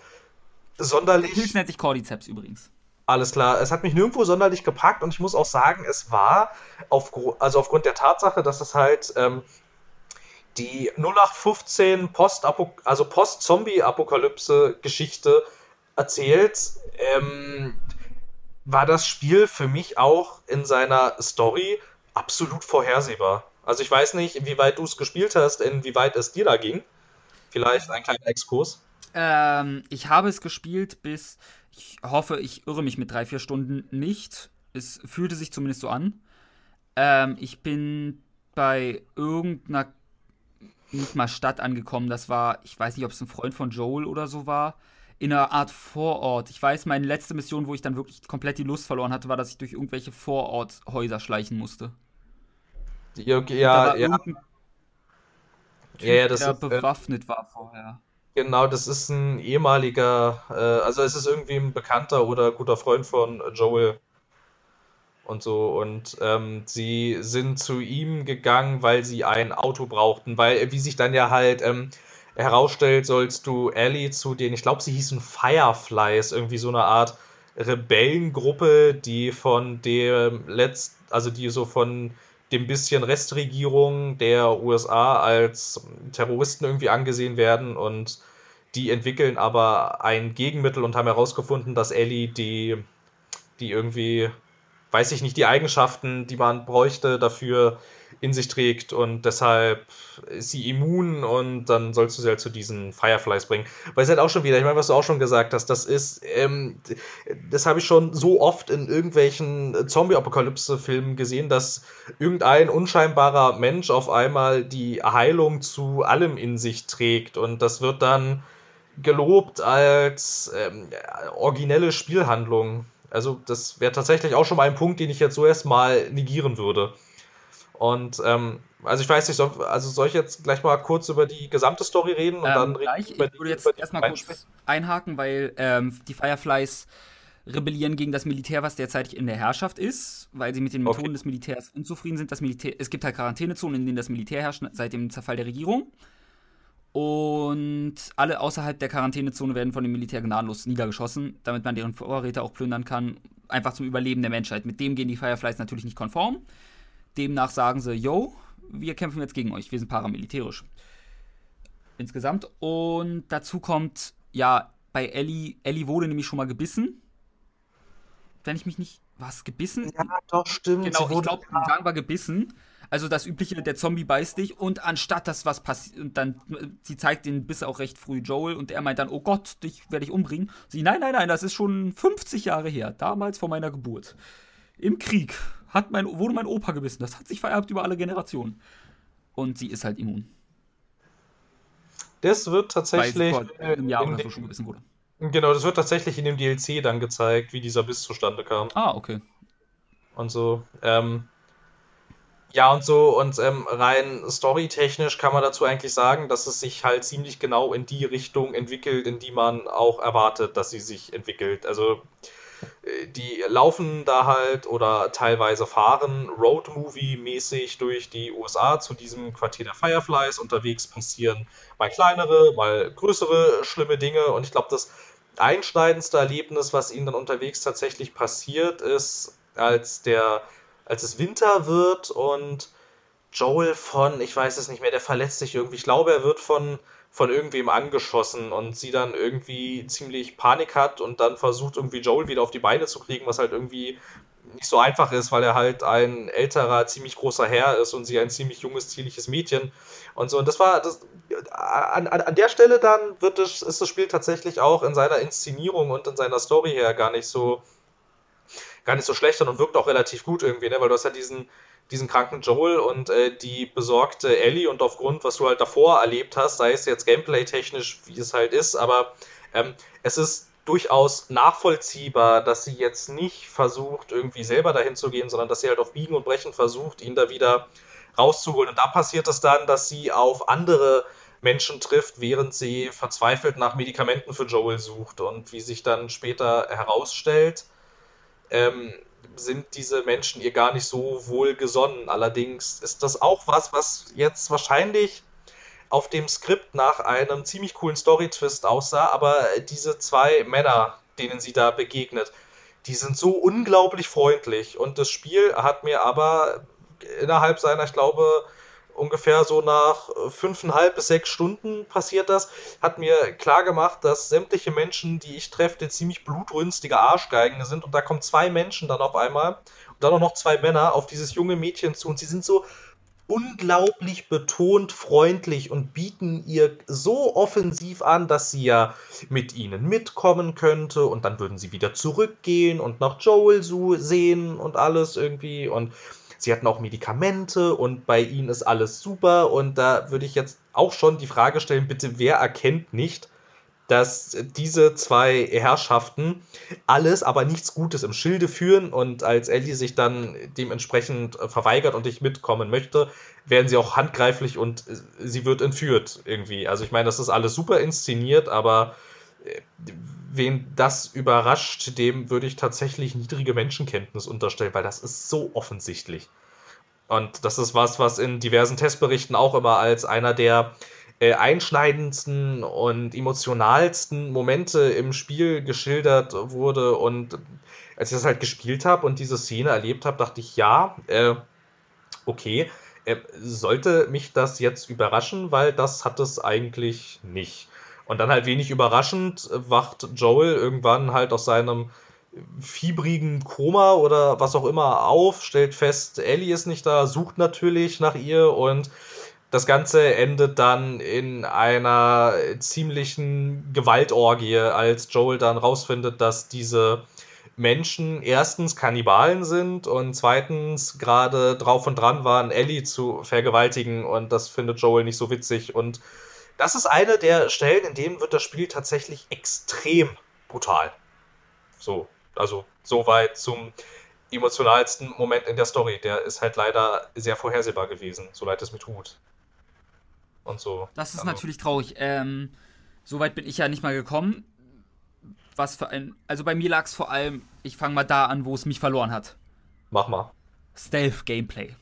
sonderlich. Hills nennt sich Cordyceps übrigens. Alles klar. Es hat mich nirgendwo sonderlich gepackt und ich muss auch sagen, es war auf, also aufgrund der Tatsache, dass es halt ähm, die 0815 Post also Post-Zombie-Apokalypse-Geschichte erzählt, ähm, war das Spiel für mich auch in seiner Story absolut vorhersehbar. Also ich weiß nicht, wie weit du es gespielt hast, inwieweit es dir da ging. Vielleicht ein kleiner Exkurs. Ähm, ich habe es gespielt bis ich hoffe, ich irre mich mit drei, vier Stunden nicht. Es fühlte sich zumindest so an. Ähm, ich bin bei irgendeiner nicht mal Stadt angekommen. Das war, ich weiß nicht, ob es ein Freund von Joel oder so war. In einer Art Vorort. Ich weiß, meine letzte Mission, wo ich dann wirklich komplett die Lust verloren hatte, war, dass ich durch irgendwelche Vororthäuser schleichen musste. Ja, okay, ja, ja. Typ, ja, ja, das der ist, äh, bewaffnet äh, war vorher. Genau, das ist ein ehemaliger, äh, also es ist irgendwie ein Bekannter oder guter Freund von Joel. und so. Und ähm, sie sind zu ihm gegangen, weil sie ein Auto brauchten, weil, wie sich dann ja halt ähm, herausstellt, sollst du Ellie zu den, ich glaube, sie hießen Fireflies, irgendwie so eine Art Rebellengruppe, die von dem letzt, also die so von dem bisschen Restregierung der USA als Terroristen irgendwie angesehen werden und die entwickeln aber ein Gegenmittel und haben herausgefunden, dass Ellie die, die irgendwie, weiß ich nicht, die Eigenschaften, die man bräuchte, dafür in sich trägt und deshalb ist sie immun und dann sollst du sie halt zu diesen Fireflies bringen. Weil es halt auch schon wieder, ich meine, was du auch schon gesagt hast, das ist, ähm, das habe ich schon so oft in irgendwelchen Zombie-Apokalypse-Filmen gesehen, dass irgendein unscheinbarer Mensch auf einmal die Heilung zu allem in sich trägt und das wird dann gelobt als ähm, originelle Spielhandlung. Also das wäre tatsächlich auch schon mal ein Punkt, den ich jetzt so erstmal negieren würde. Und ähm, also ich weiß nicht, soll, also soll ich jetzt gleich mal kurz über die gesamte Story reden und ähm, dann gleich, reden Ich würde jetzt erstmal kurz einhaken, weil ähm, die Fireflies rebellieren gegen das Militär, was derzeit in der Herrschaft ist, weil sie mit den Methoden okay. des Militärs unzufrieden sind. Das Militär, es gibt halt Quarantänezonen, in denen das Militär herrscht seit dem Zerfall der Regierung. Und alle außerhalb der Quarantänezone werden von dem Militär gnadenlos niedergeschossen, damit man deren Vorräte auch plündern kann. Einfach zum Überleben der Menschheit. Mit dem gehen die Fireflies natürlich nicht konform. Demnach sagen sie, yo, wir kämpfen jetzt gegen euch, wir sind paramilitärisch. Insgesamt. Und dazu kommt, ja, bei Ellie, Ellie wurde nämlich schon mal gebissen. Wenn ich mich nicht. Was, gebissen? Ja, doch, stimmt. Genau, ich glaube, sagen war gebissen. Also das übliche, der Zombie beißt dich und anstatt dass was passiert, und dann, sie zeigt den Biss auch recht früh Joel und er meint dann, oh Gott, dich werde ich umbringen. Sie, nein, nein, nein, das ist schon 50 Jahre her, damals vor meiner Geburt. Im Krieg hat mein, wurde mein Opa gebissen. Das hat sich vererbt über alle Generationen. Und sie ist halt immun. Das wird tatsächlich. Weil vor einem Jahr oder so schon gebissen wurde. Genau, das wird tatsächlich in dem DLC dann gezeigt, wie dieser Biss zustande kam. Ah, okay. Und so. Ähm, ja, und so, und ähm, rein storytechnisch kann man dazu eigentlich sagen, dass es sich halt ziemlich genau in die Richtung entwickelt, in die man auch erwartet, dass sie sich entwickelt. Also die laufen da halt oder teilweise fahren Road-Movie-mäßig durch die USA zu diesem Quartier der Fireflies. Unterwegs passieren mal kleinere, mal größere schlimme Dinge. Und ich glaube, das einschneidendste Erlebnis, was ihnen dann unterwegs tatsächlich passiert, ist, als der, als es Winter wird und Joel von, ich weiß es nicht mehr, der verletzt sich irgendwie. Ich glaube, er wird von von irgendwem angeschossen und sie dann irgendwie ziemlich Panik hat und dann versucht irgendwie Joel wieder auf die Beine zu kriegen, was halt irgendwie nicht so einfach ist, weil er halt ein älterer, ziemlich großer Herr ist und sie ein ziemlich junges, zierliches Mädchen und so. Und das war das, an, an, an der Stelle dann wird es, ist das Spiel tatsächlich auch in seiner Inszenierung und in seiner Story her gar nicht so gar nicht so schlecht und wirkt auch relativ gut irgendwie, ne? weil du hast ja diesen diesen kranken Joel und äh, die besorgte Ellie und aufgrund, was du halt davor erlebt hast, sei es jetzt gameplay-technisch, wie es halt ist, aber ähm, es ist durchaus nachvollziehbar, dass sie jetzt nicht versucht, irgendwie selber dahin zu gehen, sondern dass sie halt auf Biegen und Brechen versucht, ihn da wieder rauszuholen. Und da passiert es dann, dass sie auf andere Menschen trifft, während sie verzweifelt nach Medikamenten für Joel sucht. Und wie sich dann später herausstellt, ähm, sind diese Menschen ihr gar nicht so wohl gesonnen. Allerdings ist das auch was, was jetzt wahrscheinlich auf dem Skript nach einem ziemlich coolen Story-Twist aussah, aber diese zwei Männer, denen sie da begegnet, die sind so unglaublich freundlich und das Spiel hat mir aber innerhalb seiner, ich glaube, ungefähr so nach fünfeinhalb bis sechs Stunden passiert das, hat mir klar gemacht, dass sämtliche Menschen, die ich treffe, ziemlich blutrünstige Arschgeigen sind. Und da kommen zwei Menschen dann auf einmal und dann auch noch zwei Männer auf dieses junge Mädchen zu. Und sie sind so unglaublich betont freundlich und bieten ihr so offensiv an, dass sie ja mit ihnen mitkommen könnte. Und dann würden sie wieder zurückgehen und nach Joel sehen und alles irgendwie. Und sie hatten auch Medikamente und bei ihnen ist alles super. Und da würde ich jetzt auch schon die Frage stellen, bitte, wer erkennt nicht, dass diese zwei Herrschaften alles, aber nichts Gutes im Schilde führen und als Ellie sich dann dementsprechend verweigert und nicht mitkommen möchte, werden sie auch handgreiflich und sie wird entführt irgendwie. Also ich meine, das ist alles super inszeniert, aber wen das überrascht, dem würde ich tatsächlich niedrige Menschenkenntnis unterstellen, weil das ist so offensichtlich. Und das ist was, was in diversen Testberichten auch immer als einer der äh, einschneidendsten und emotionalsten Momente im Spiel geschildert wurde. Und als ich das halt gespielt habe und diese Szene erlebt habe, dachte ich, ja, äh, okay, äh, sollte mich das jetzt überraschen, weil das hat es eigentlich nicht. Und dann halt wenig überraschend wacht Joel irgendwann halt aus seinem fiebrigen Koma oder was auch immer auf, stellt fest, Ellie ist nicht da, sucht natürlich nach ihr und das Ganze endet dann in einer ziemlichen Gewaltorgie, als Joel dann rausfindet, dass diese Menschen erstens Kannibalen sind und zweitens gerade drauf und dran waren, Ellie zu vergewaltigen und das findet Joel nicht so witzig und das ist eine der Stellen, in denen wird das Spiel tatsächlich extrem brutal. So, also soweit zum emotionalsten Moment in der Story. Der ist halt leider sehr vorhersehbar gewesen, so leid es mir tut. Und so. Das ist also. natürlich traurig. Ähm, Soweit bin ich ja nicht mal gekommen. Was für ein. Also bei mir lag es vor allem, ich fange mal da an, wo es mich verloren hat. Mach mal. Stealth-Gameplay.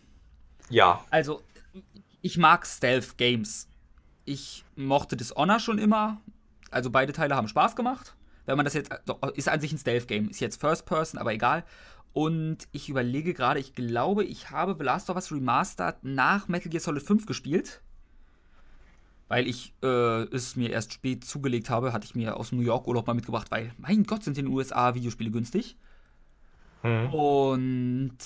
Ja. Also, ich mag Stealth-Games ich mochte Dishonor schon immer. Also beide Teile haben Spaß gemacht. Wenn man das jetzt, ist an sich ein Stealth-Game. Ist jetzt First Person, aber egal. Und ich überlege gerade, ich glaube, ich habe The Last of Us Remastered nach Metal Gear Solid 5 gespielt. Weil ich äh, es mir erst spät zugelegt habe, hatte ich mir aus dem New York Urlaub mal mitgebracht, weil, mein Gott, sind in den USA Videospiele günstig. Mhm. Und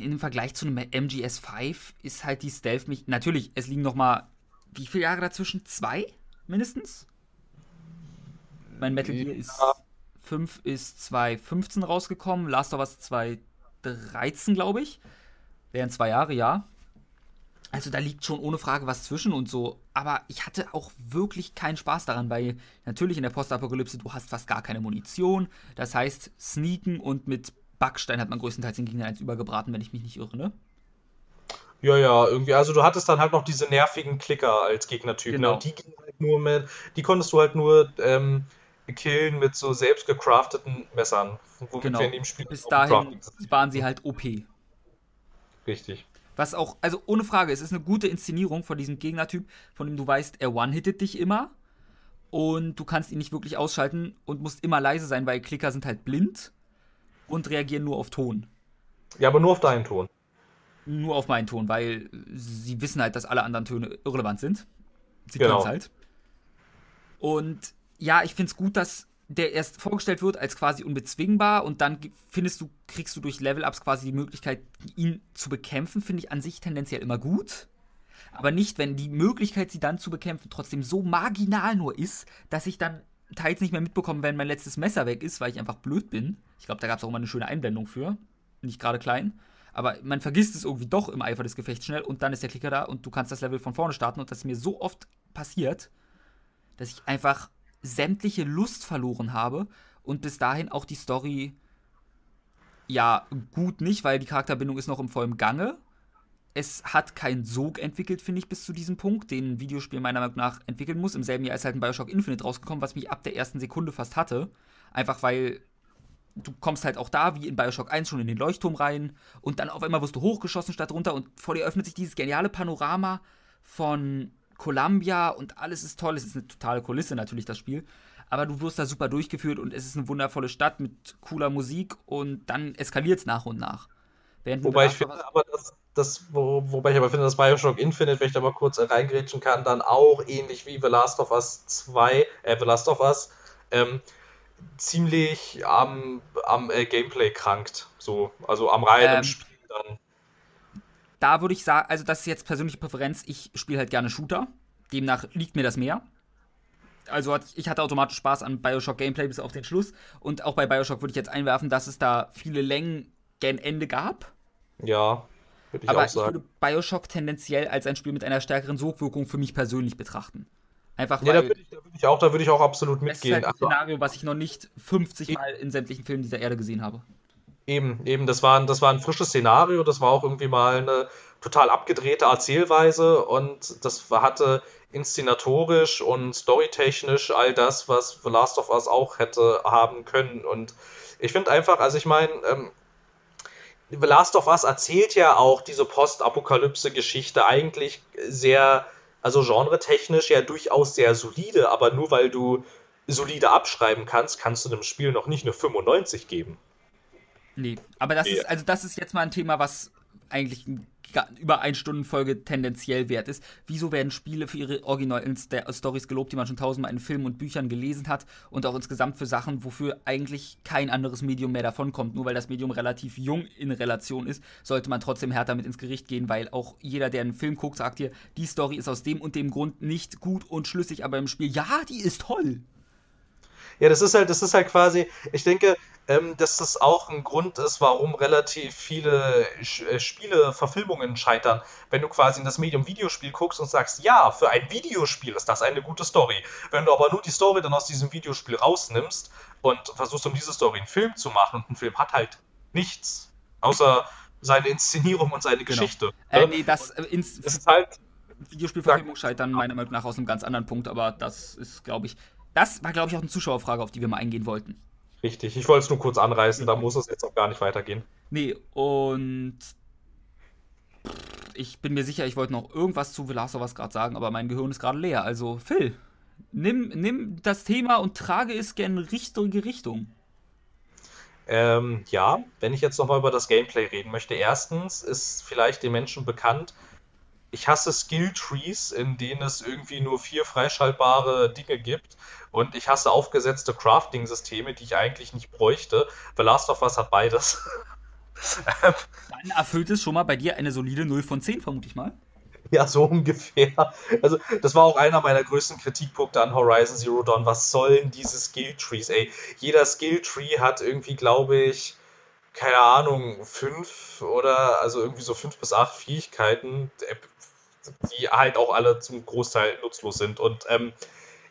im Vergleich zu einem MGS 5 ist halt die Stealth mich. Natürlich, es liegen noch mal wie viele Jahre dazwischen? Zwei mindestens? Mein Metal Gear ist 5 ist 2015 rausgekommen, Last of Us 2013, glaube ich. Wären zwei Jahre, ja. Also da liegt schon ohne Frage was zwischen und so. Aber ich hatte auch wirklich keinen Spaß daran, weil natürlich in der Postapokalypse du hast fast gar keine Munition. Das heißt, sneaken und mit Backstein hat man größtenteils den Gegner eins übergebraten, wenn ich mich nicht irre, ne? Ja, ja, irgendwie. Also du hattest dann halt noch diese nervigen Klicker als Gegnertypen. Genau. Und die halt nur mit, die konntest du halt nur ähm, killen mit so selbst gecrafteten Messern. Womit genau. wir in dem Spiel Bis dahin waren sie halt OP. Richtig. Was auch, also ohne Frage, es ist eine gute Inszenierung von diesem Gegnertyp, von dem du weißt, er one-hittet dich immer und du kannst ihn nicht wirklich ausschalten und musst immer leise sein, weil Klicker sind halt blind und reagieren nur auf Ton. Ja, aber nur auf deinen Ton nur auf meinen Ton, weil sie wissen halt, dass alle anderen Töne irrelevant sind. Sie genau. können es halt. Und ja, ich finde es gut, dass der erst vorgestellt wird als quasi unbezwingbar und dann findest du, kriegst du durch Level-Ups quasi die Möglichkeit, ihn zu bekämpfen, finde ich an sich tendenziell immer gut. Aber nicht, wenn die Möglichkeit, sie dann zu bekämpfen, trotzdem so marginal nur ist, dass ich dann teils nicht mehr mitbekomme, wenn mein letztes Messer weg ist, weil ich einfach blöd bin. Ich glaube, da gab es auch mal eine schöne Einblendung für. Nicht gerade klein. Aber man vergisst es irgendwie doch im Eifer des Gefechts schnell und dann ist der Klicker da und du kannst das Level von vorne starten. Und das ist mir so oft passiert, dass ich einfach sämtliche Lust verloren habe und bis dahin auch die Story ja gut nicht, weil die Charakterbindung ist noch im vollen Gange. Es hat keinen Sog entwickelt, finde ich, bis zu diesem Punkt, den ein Videospiel meiner Meinung nach entwickeln muss. Im selben Jahr ist halt ein Bioshock Infinite rausgekommen, was mich ab der ersten Sekunde fast hatte. Einfach weil du kommst halt auch da, wie in Bioshock 1, schon in den Leuchtturm rein und dann auf einmal wirst du hochgeschossen statt runter und vor dir öffnet sich dieses geniale Panorama von Columbia und alles ist toll. Es ist eine totale Kulisse natürlich, das Spiel. Aber du wirst da super durchgeführt und es ist eine wundervolle Stadt mit cooler Musik und dann eskaliert es nach und nach. Während wobei ich finde aber, dass, das, wo, wobei ich aber finde, dass Bioshock Infinite, wenn ich da mal kurz reingrätschen kann, dann auch ähnlich wie The Last of Us 2, äh, The Last of Us, ähm, ziemlich am, am äh, Gameplay krankt. So, also am reinen ähm, Spiel dann. Da würde ich sagen, also das ist jetzt persönliche Präferenz, ich spiele halt gerne Shooter. Demnach liegt mir das mehr. Also ich hatte automatisch Spaß an Bioshock Gameplay bis auf den Schluss. Und auch bei Bioshock würde ich jetzt einwerfen, dass es da viele Längen gen Ende gab. Ja, würde ich Aber auch sagen. ich würde Bioshock tendenziell als ein Spiel mit einer stärkeren Sogwirkung für mich persönlich betrachten. Einfach ja, weil. Da würde ich, würd ich, auch, da würde ich auch absolut mitgehen. Das ist halt ein Szenario, was ich noch nicht 50 Mal in sämtlichen Filmen dieser Erde gesehen habe. Eben, eben, das war, ein, das war ein frisches Szenario, das war auch irgendwie mal eine total abgedrehte Erzählweise und das hatte inszenatorisch und storytechnisch all das, was The Last of Us auch hätte haben können. Und ich finde einfach, also ich meine, ähm, The Last of Us erzählt ja auch diese Postapokalypse-Geschichte eigentlich sehr, also genretechnisch ja durchaus sehr solide, aber nur weil du solide abschreiben kannst, kannst du dem Spiel noch nicht eine 95 geben. Nee, aber das nee. ist, also das ist jetzt mal ein Thema, was eigentlich über ein Stunden Folge tendenziell wert ist. Wieso werden Spiele für ihre originalen Stories gelobt, die man schon tausendmal in Filmen und Büchern gelesen hat und auch insgesamt für Sachen, wofür eigentlich kein anderes Medium mehr davonkommt. Nur weil das Medium relativ jung in Relation ist, sollte man trotzdem härter mit ins Gericht gehen, weil auch jeder, der einen Film guckt, sagt dir, die Story ist aus dem und dem Grund nicht gut und schlüssig, aber im Spiel, ja, die ist toll. Ja, das ist halt, das ist halt quasi, ich denke, ähm, dass das auch ein Grund ist, warum relativ viele äh, Spiele-Verfilmungen scheitern. Wenn du quasi in das Medium Videospiel guckst und sagst, ja, für ein Videospiel ist das eine gute Story. Wenn du aber nur die Story dann aus diesem Videospiel rausnimmst und versuchst, um diese Story einen Film zu machen, und ein Film hat halt nichts, außer seine Inszenierung und seine genau. Geschichte. Äh, nee, das, äh, ins das ist halt. Videospielverfilmung scheitern meiner Meinung nach aus einem ganz anderen Punkt, aber das ist, glaube ich, das war, glaube ich, auch eine Zuschauerfrage, auf die wir mal eingehen wollten. Richtig, ich wollte es nur kurz anreißen, da muss es jetzt auch gar nicht weitergehen. Nee, und ich bin mir sicher, ich wollte noch irgendwas zu The Last of Us gerade sagen, aber mein Gehirn ist gerade leer. Also, Phil, nimm, nimm das Thema und trage es gerne in richtige Richtung. Ähm, ja, wenn ich jetzt nochmal über das Gameplay reden möchte. Erstens ist vielleicht den Menschen bekannt, ich hasse Skill Trees, in denen es irgendwie nur vier freischaltbare Dinge gibt. Und ich hasse aufgesetzte Crafting-Systeme, die ich eigentlich nicht bräuchte. The Last of Us hat beides. Dann erfüllt es schon mal bei dir eine solide 0 von 10, vermute ich mal. Ja, so ungefähr. Also, das war auch einer meiner größten Kritikpunkte an Horizon Zero Dawn. Was sollen diese Skill Trees, ey? Jeder Skill Tree hat irgendwie, glaube ich, keine Ahnung, fünf oder also irgendwie so fünf bis acht Fähigkeiten, die halt auch alle zum Großteil nutzlos sind. Und ähm,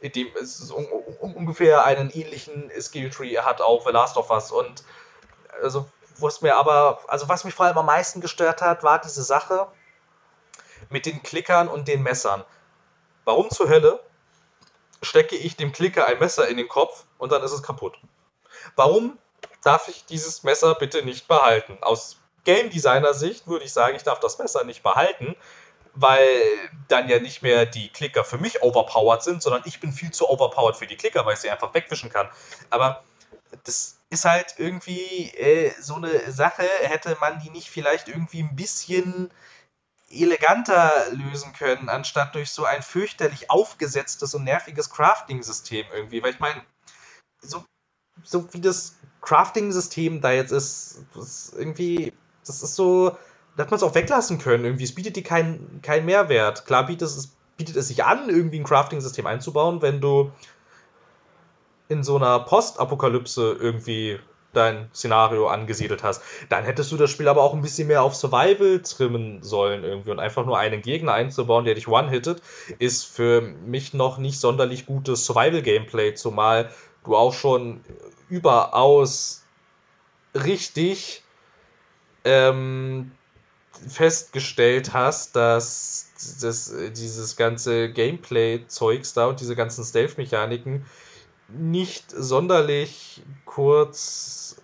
dem es un ungefähr einen ähnlichen Skilltree hat auch The Last of Us. Und also, was mir aber, also was mich vor allem am meisten gestört hat, war diese Sache mit den Klickern und den Messern. Warum zur Hölle stecke ich dem Klicker ein Messer in den Kopf und dann ist es kaputt? Warum darf ich dieses Messer bitte nicht behalten? Aus Game Designer Sicht würde ich sagen, ich darf das Messer nicht behalten, weil dann ja nicht mehr die Klicker für mich overpowered sind, sondern ich bin viel zu overpowered für die Klicker, weil ich sie einfach wegwischen kann. Aber das ist halt irgendwie äh, so eine Sache, hätte man die nicht vielleicht irgendwie ein bisschen eleganter lösen können, anstatt durch so ein fürchterlich aufgesetztes und nerviges Crafting-System irgendwie. Weil ich meine, so, so wie das Crafting-System da jetzt ist, das ist irgendwie, das ist so, hat man es auch weglassen können. Irgendwie, es bietet dir keinen kein Mehrwert. Klar bietet es, bietet es sich an, irgendwie ein Crafting-System einzubauen, wenn du in so einer Postapokalypse irgendwie dein Szenario angesiedelt hast. Dann hättest du das Spiel aber auch ein bisschen mehr auf Survival trimmen sollen irgendwie und einfach nur einen Gegner einzubauen, der dich one-hittet, ist für mich noch nicht sonderlich gutes Survival-Gameplay, zumal du auch schon überaus richtig ähm, festgestellt hast, dass das, dieses ganze Gameplay-Zeugs da und diese ganzen Stealth-Mechaniken nicht sonderlich kurz,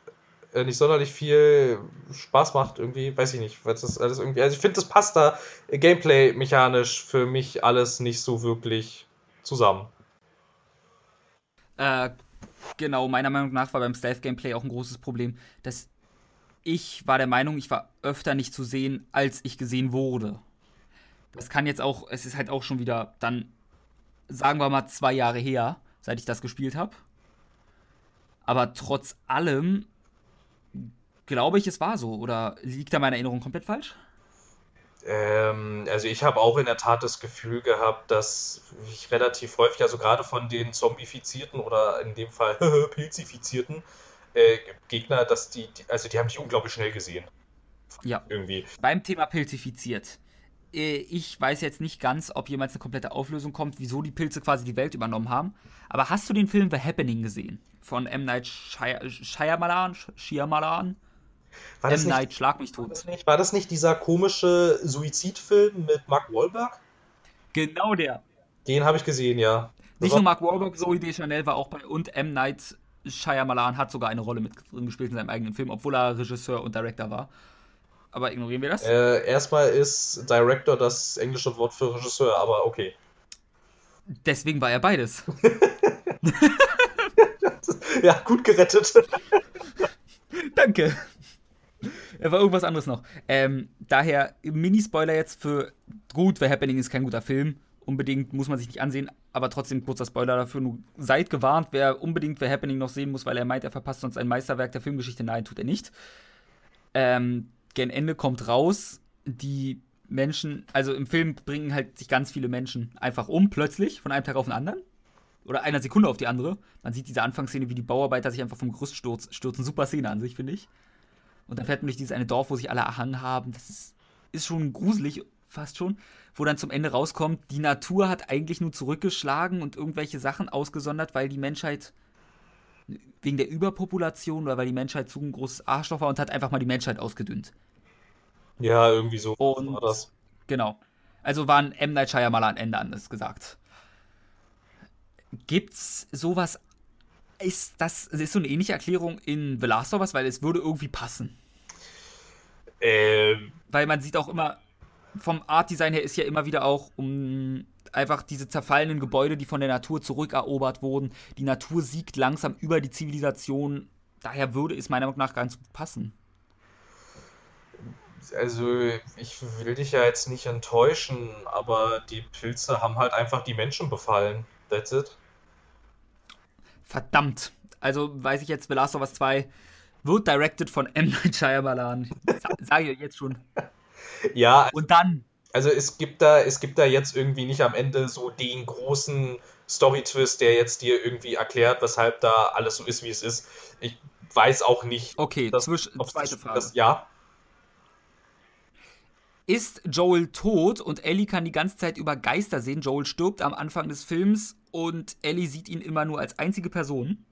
äh, nicht sonderlich viel Spaß macht, irgendwie, weiß ich nicht, weil das alles irgendwie, also ich finde, das passt da Gameplay-mechanisch für mich alles nicht so wirklich zusammen. Äh, genau, meiner Meinung nach war beim Stealth-Gameplay auch ein großes Problem, dass ich war der Meinung, ich war öfter nicht zu sehen, als ich gesehen wurde. Das kann jetzt auch, es ist halt auch schon wieder dann, sagen wir mal, zwei Jahre her, seit ich das gespielt habe. Aber trotz allem glaube ich, es war so. Oder liegt da meine Erinnerung komplett falsch? Ähm, also ich habe auch in der Tat das Gefühl gehabt, dass ich relativ häufig, also gerade von den Zombifizierten oder in dem Fall Pilzifizierten, äh, Gegner, dass die, die, also die haben mich unglaublich schnell gesehen. Ja. Irgendwie. Beim Thema Pilzifiziert. Äh, ich weiß jetzt nicht ganz, ob jemals eine komplette Auflösung kommt, wieso die Pilze quasi die Welt übernommen haben. Aber hast du den Film The Happening gesehen? Von M. Night Shyamalan? Shyamalan? War das, M. nicht, Schlag mich war tot. das nicht, war das nicht dieser komische Suizidfilm mit Mark Wahlberg? Genau der. Den habe ich gesehen, ja. Das Nicht war- nur Mark Wahlberg, Zoe Deschanel war auch bei und M. Night Shyamalan hat sogar eine Rolle mit drin gespielt in seinem eigenen Film, obwohl er Regisseur und Director war. Aber ignorieren wir das. Äh, erstmal ist Director das englische Wort für Regisseur, aber okay. Deswegen war er beides. Ja, gut gerettet. Danke. Er war irgendwas anderes noch. Ähm, daher, Mini-Spoiler jetzt für. Gut, The Happening ist kein guter Film. Unbedingt muss man sich nicht ansehen, aber trotzdem kurzer Spoiler dafür. Nur seid gewarnt, wer unbedingt The Happening noch sehen muss, weil er meint, er verpasst sonst ein Meisterwerk der Filmgeschichte. Nein, tut er nicht. Ähm, gen Ende kommt raus, die Menschen, also im Film bringen halt sich ganz viele Menschen einfach um, plötzlich, von einem Tag auf den anderen. Oder einer Sekunde auf die andere. Man sieht diese Anfangsszene, wie die Bauarbeiter sich einfach vom Gerüst stürz- stürzen. Super Szene an sich, finde ich. Und dann fährt durch dieses eine Dorf, wo sich alle erhangen haben. Das ist, ist schon gruselig, fast schon. Wo dann zum Ende rauskommt, die Natur hat eigentlich nur zurückgeschlagen und irgendwelche Sachen ausgesondert, weil die Menschheit wegen der Überpopulation oder weil die Menschheit zu ein großes Arschloch war und hat einfach mal die Menschheit ausgedünnt. Ja, irgendwie so Und war das. genau. Also war ein M. Night Shyamalan Ende anders gesagt. Gibt's sowas? Ist das, ist so eine ähnliche Erklärung in The Last of Us, weil es würde irgendwie passen. Ähm, Weil man sieht auch immer, vom Art-Design her ist ja immer wieder auch um einfach diese zerfallenen Gebäude, die von der Natur zurückerobert wurden. Die Natur siegt langsam über die Zivilisation. Daher würde es meiner Meinung nach ganz gut passen. also, ich will dich ja jetzt nicht enttäuschen, aber die Pilze haben halt einfach die Menschen befallen. That's it. Verdammt. Also weiß ich jetzt, The Last of Us 2 wird directed von M. Night Shyamalan. Sa sage ich jetzt schon. Ja, Und dann, also es gibt da, es gibt da jetzt irgendwie nicht am Ende so den großen Story-Twist, der jetzt dir irgendwie erklärt, weshalb da alles so ist, wie es ist. Ich weiß auch nicht, okay, das- zwisch, ob's zweite Frage. das, ja. Ist Joel tot und Ellie kann die ganze Zeit über Geister sehen? Joel stirbt am Anfang des Films und Ellie sieht ihn immer nur als einzige Person.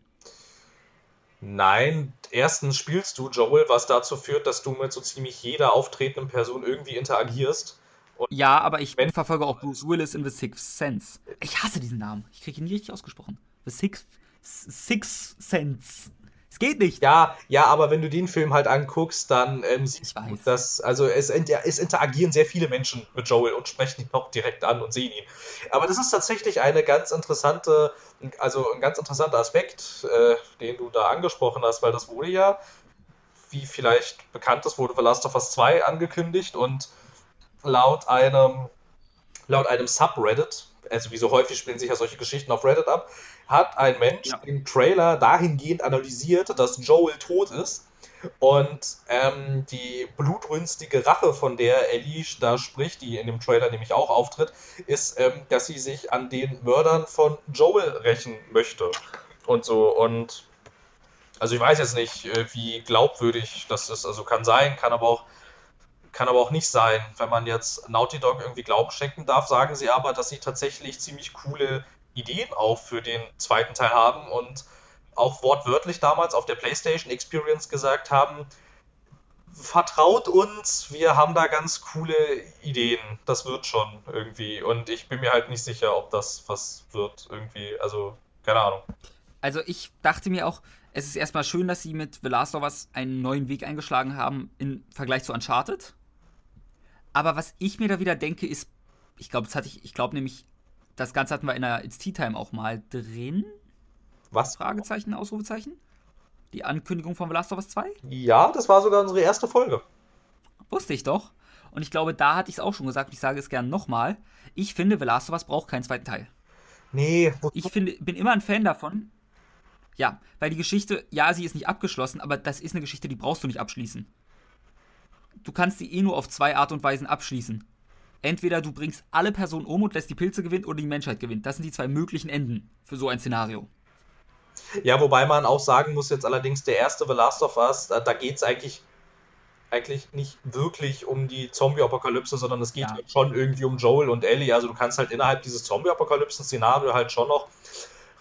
Nein, erstens spielst du Joel, was dazu führt, dass du mit so ziemlich jeder auftretenden Person irgendwie interagierst. Ja, aber ich Wenn- verfolge auch Bruce Willis in The Sixth Sense. Ich hasse diesen Namen. Ich kriege ihn nie richtig ausgesprochen. The Sixth Sixth Sense. Es geht nicht. Ja, ja, aber wenn du den Film halt anguckst, dann ähm, siehst du, dass, also es, inter es interagieren sehr viele Menschen mit Joel und sprechen ihn auch direkt an und sehen ihn. Aber das ist tatsächlich eine ganz interessante, also ein ganz interessanter Aspekt, äh, den du da angesprochen hast, weil das wurde ja, wie vielleicht bekannt ist, wurde The Last of Us 2 angekündigt und laut einem, laut einem Subreddit, also wie so häufig spielen sich ja solche Geschichten auf Reddit ab, hat ein Mensch Ja. im Trailer dahingehend analysiert, dass Joel tot ist und ähm, die blutrünstige Rache, von der Ellie da spricht, die in dem Trailer nämlich auch auftritt, ist, ähm, dass sie sich an den Mördern von Joel rächen möchte. Und so, und also ich weiß jetzt nicht, äh, wie glaubwürdig das ist. Also kann sein, kann aber auch kann aber auch nicht sein. Wenn man jetzt Naughty Dog irgendwie Glauben schenken darf, sagen sie aber, dass sie tatsächlich ziemlich coole Ideen auch für den zweiten Teil haben und auch wortwörtlich damals auf der PlayStation Experience gesagt haben, vertraut uns, wir haben da ganz coole Ideen. Das wird schon irgendwie. Und ich bin mir halt nicht sicher, ob das was wird irgendwie. Also, keine Ahnung. Also ich dachte mir auch, es ist erstmal schön, dass sie mit The Last of Us einen neuen Weg eingeschlagen haben im Vergleich zu Uncharted. Aber was ich mir da wieder denke, ist, ich glaube, das hatte ich, ich glaube nämlich, das Ganze hatten wir in der It's Tea Time auch mal drin. Was? Fragezeichen, Ausrufezeichen. Die Ankündigung von The Last of Us 2? Ja, das war sogar unsere erste Folge. Wusste ich doch. Und ich glaube, da hatte ich es auch schon gesagt, und ich sage es gern nochmal. Ich finde, The Last of Us braucht keinen zweiten Teil. Nee, Ich finde, bin immer ein Fan davon. Ja, weil die Geschichte, ja, sie ist nicht abgeschlossen, aber das ist eine Geschichte, die brauchst du nicht abschließen. Du kannst sie eh nur auf zwei Art und Weisen abschließen. Entweder du bringst alle Personen um und lässt die Pilze gewinnen oder die Menschheit gewinnt. Das sind die zwei möglichen Enden für so ein Szenario. Ja, wobei man auch sagen muss, jetzt allerdings der erste The Last of Us, da, da geht es eigentlich, eigentlich nicht wirklich um die Zombie-Apokalypse, sondern es geht Ja. halt schon irgendwie um Joel und Ellie. Also du kannst halt innerhalb dieses Zombie-Apokalypsen-Szenario halt schon noch